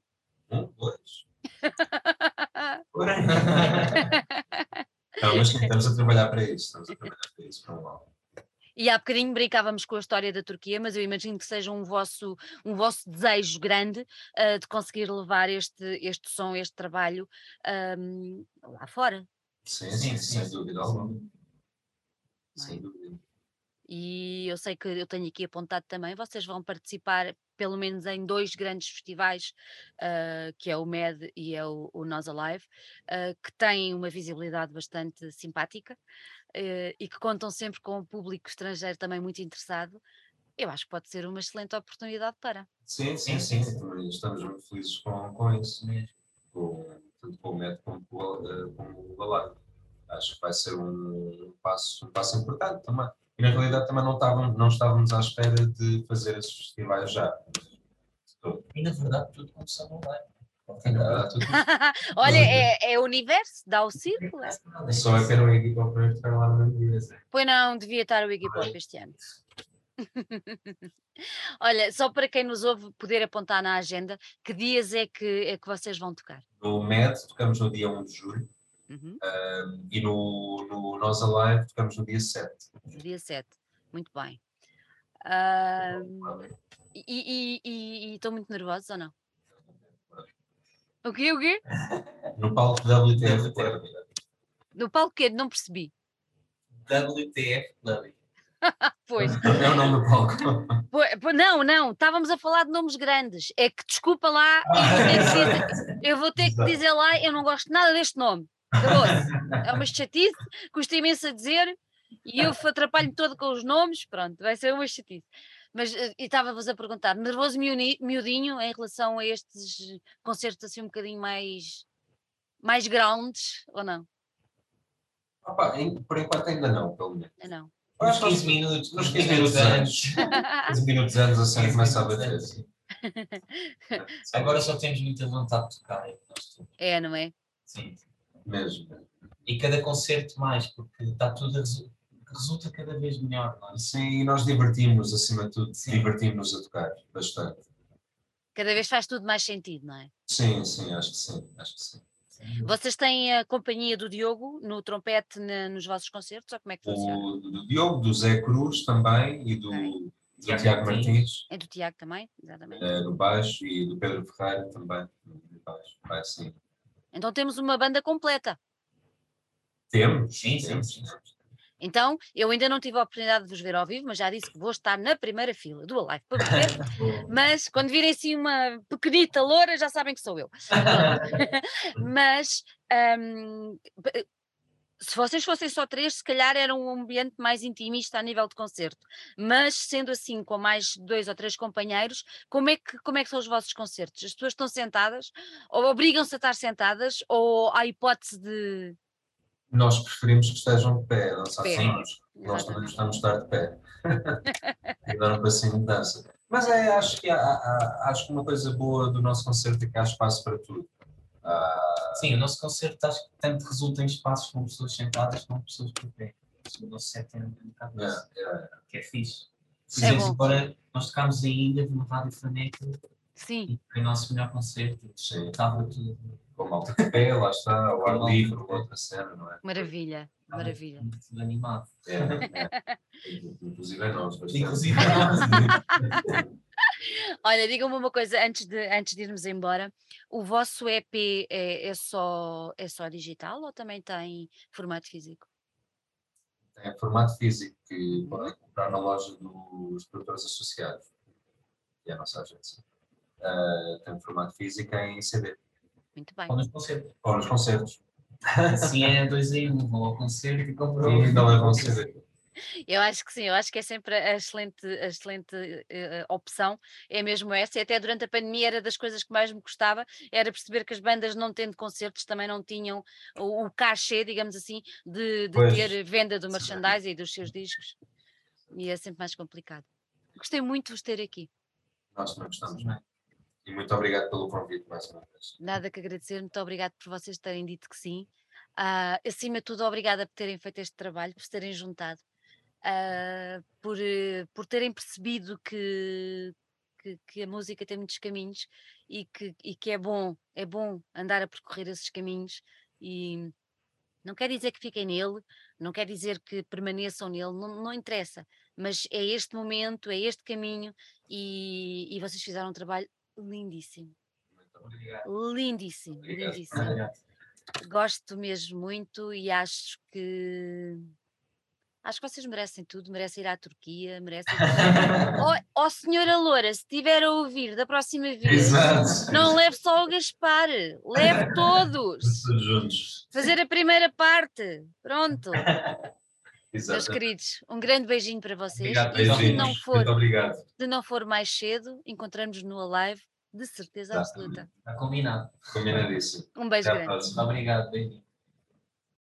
Um, dois. Não, mas estamos a trabalhar para isso, estamos a trabalhar para isso, para um álbum. E há bocadinho brincávamos com a história da Turquia, mas eu imagino que seja um vosso, um vosso desejo grande uh, de conseguir levar este, este som, este trabalho um, lá fora. Sim, sim, sem dúvida alguma. Sem dúvida. E eu sei que eu tenho aqui apontado também, vocês vão participar pelo menos em dois grandes festivais, uh, que é o MED e é o, o Nós Alive, uh, que têm uma visibilidade bastante simpática e que contam sempre com um público estrangeiro também muito interessado. Eu acho que pode ser uma excelente oportunidade para. Sim, sim, sim, estamos muito felizes com, com isso mesmo, com, tanto com o MED como com, o Alive. Acho que vai ser um passo, um passo importante também. E na realidade também não estávamos, não estávamos à espera de fazer esses festivais já. E na verdade tudo começou no live. Olha, é, é o universo, dá o círculo. É? Só é o Iggy Pop para estar lá no dia. Pois não, devia estar o Iggy Pop este ano. Olha, só para quem nos ouve poder apontar na agenda, que dias é que, é que vocês vão tocar? No MED tocamos no dia 1 de julho. Uhum. Um, e no, no Nós Alive tocamos no dia 7. No dia 7, muito bem. Ah, e estou muito nervosa ou não? O quê? O quê? No palco WTF Club. No palco quê? Não percebi. WTF Club. Pois. É o nome do palco. Pois, pois, Não, não, estávamos a falar de nomes grandes. É que desculpa lá, eu vou ter que dizer, lá, eu não gosto nada deste nome. Acabou-se. É uma chatice, custa imenso a dizer e eu atrapalho-me todo com os nomes, pronto, vai ser uma chatice. Mas eh, estava-vos a perguntar, nervoso miudinho em relação a estes concertos assim um bocadinho mais, mais grounds, ou não? Opa, em- por enquanto ainda não, pelo menos. É não. Uns que 15 minutos, nos uns 15 15 minutos antes. 15 minutos antes a cena 15 começa a bater. antes. sim. Agora só temos muita vontade de tocar. é. É, não é? Sim. Mesmo. E cada concerto mais, porque está tudo a resu- resulta cada vez melhor, não é? Sim, e nós divertimos acima de tudo. Sim. Divertimos a tocar bastante. Cada vez faz tudo mais sentido, não é? Sim, sim, acho que sim. Acho que sim. Vocês têm a companhia do Diogo no trompete na- nos vossos concertos ou como é que funciona? O do Diogo, do Zé Cruz também e do, do Tiago Tiago Martins. Martins É do Tiago também? Exatamente. eh, no baixo e do Pedro Ferreira também no baixo. Vai sim. Então temos uma banda completa. Temos? Sim, sim, temos, sim. temos. Então, eu ainda não tive a oportunidade de vos ver ao vivo, mas já disse que vou estar na primeira fila do Alive para ver. Mas quando virem assim uma pequenita loura, já sabem que sou eu. Mas hum, b- se vocês fossem só três, se calhar era um ambiente mais intimista a nível de concerto. Mas sendo assim, com mais dois ou três companheiros, como é que, como é que são os vossos concertos? As pessoas estão sentadas, ou obrigam-se a estar sentadas, ou há hipótese de. Nós preferimos que estejam de pé, não Pé. sabemos. Nós também gostamos de estar de pé. e dar um passinho de dança. Mas é, acho que há, há- acho que uma coisa boa do nosso concerto é que há espaço para tudo. Ah, Sim, o nosso concerto acho que tanto resulta em espaços com pessoas sentadas como pessoas por pé. O nosso set é um bocado é, isso, é. que é fixe. Por É exemplo, bom. agora nós tocámos em Ilha no Rádio Faneca Sim, e foi o nosso melhor concerto. Sim. Estava tudo. Com malta de pé, lá está, ao ar livre, outra cena, não é? maravilha, maravilha. Tudo animado. É, é. Inclusive é nós. bastante. Inclusive Olha, digam-me uma coisa antes de, antes de irmos embora. O vosso EP é, é só, é só digital ou também tem formato físico? Tem formato físico que podem comprar na loja dos produtores associados, que é a nossa agência. Ah, tem formato físico em CD, Muito bem. ou nos concertos. ou nos concertos. Assim é dois em um, vão ao concerto e compram. E ainda levam CD. Eu acho que sim, eu acho que é sempre a excelente, a excelente eh, opção, é mesmo essa, e até durante a pandemia era das coisas que mais me gostava, era perceber que as bandas não tendo concertos também não tinham o, o cachê, digamos assim, de, de Pois. ter venda do merchandising e dos seus discos, e é sempre mais complicado. Gostei muito de vos ter aqui, Nós também gostamos muito. E muito obrigado pelo convite mais uma vez. nada que agradecer, muito obrigado por vocês terem dito que sim, Ah, acima de tudo obrigada por terem feito este trabalho, por se terem juntado, ah, por, por terem percebido que, que, que a música tem muitos caminhos e que, e que é bom, é bom andar a percorrer esses caminhos. E não quer dizer que fiquem nele, não quer dizer que permaneçam nele, não, não interessa, mas é este momento, é este caminho e, e vocês fizeram um trabalho lindíssimo, obrigado. lindíssimo, Obrigado. lindíssimo. Gosto mesmo muito e acho que acho que vocês merecem tudo, merecem ir à Turquia, merecem. Ó oh, senhora Loura, se estiver a ouvir da próxima vez, Exato. não leve só o Gaspar, leve todos. Todos juntos. Fazer a primeira parte. Pronto, meus Exato. queridos, um grande beijinho para vocês. Obrigado, e se não for, se não for mais cedo, encontramos no Alive, de certeza absoluta. Está combinado. Combinadíssimo. Um beijo grande. Obrigado, beijinho.